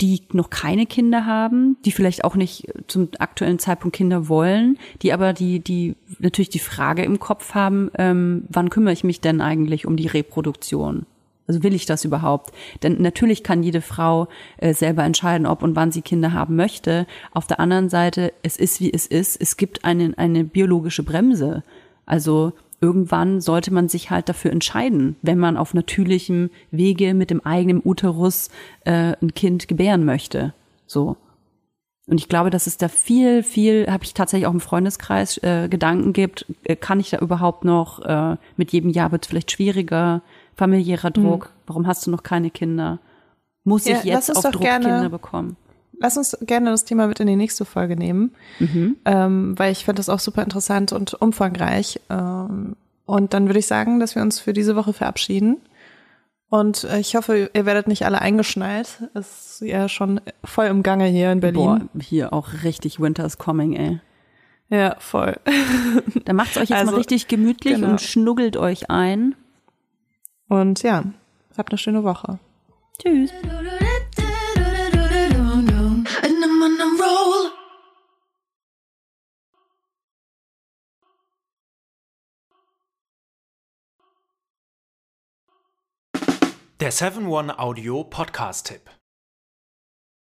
die noch keine Kinder haben, die vielleicht auch nicht zum aktuellen Zeitpunkt Kinder wollen, die aber die, die natürlich die Frage im Kopf haben, ähm, wann kümmere ich mich denn eigentlich um die Reproduktion? Also will ich das überhaupt? Denn natürlich kann jede Frau äh, selber entscheiden, ob und wann sie Kinder haben möchte. Auf der anderen Seite, es ist wie es ist. Es gibt eine, eine biologische Bremse. Also irgendwann sollte man sich halt dafür entscheiden, wenn man auf natürlichem Wege mit dem eigenen Uterus äh, ein Kind gebären möchte. So. Und ich glaube, dass es da viel, viel, habe ich tatsächlich auch im Freundeskreis äh, Gedanken gibt, äh, kann ich da überhaupt noch, äh, mit jedem Jahr wird es vielleicht schwieriger, familiärer Druck, warum hast du noch keine Kinder? Muss Ja, ich jetzt auf doch Druck gerne- Kinder bekommen? Lass uns gerne das Thema mit in die nächste Folge nehmen, Mhm. ähm, weil ich finde das auch super interessant und umfangreich. Ähm, und dann würde ich sagen, dass wir uns für diese Woche verabschieden. Und äh, ich hoffe, ihr werdet nicht alle eingeschnallt. Es ist ja schon voll im Gange hier in Berlin. Boah, hier auch richtig Winter's coming, ey. Ja, voll. Dann macht's euch jetzt Also, mal richtig gemütlich genau. und schnuggelt euch ein. Und ja, habt eine schöne Woche. Tschüss. And I'm on a roll. Der 7-One-Audio-Podcast-Tipp.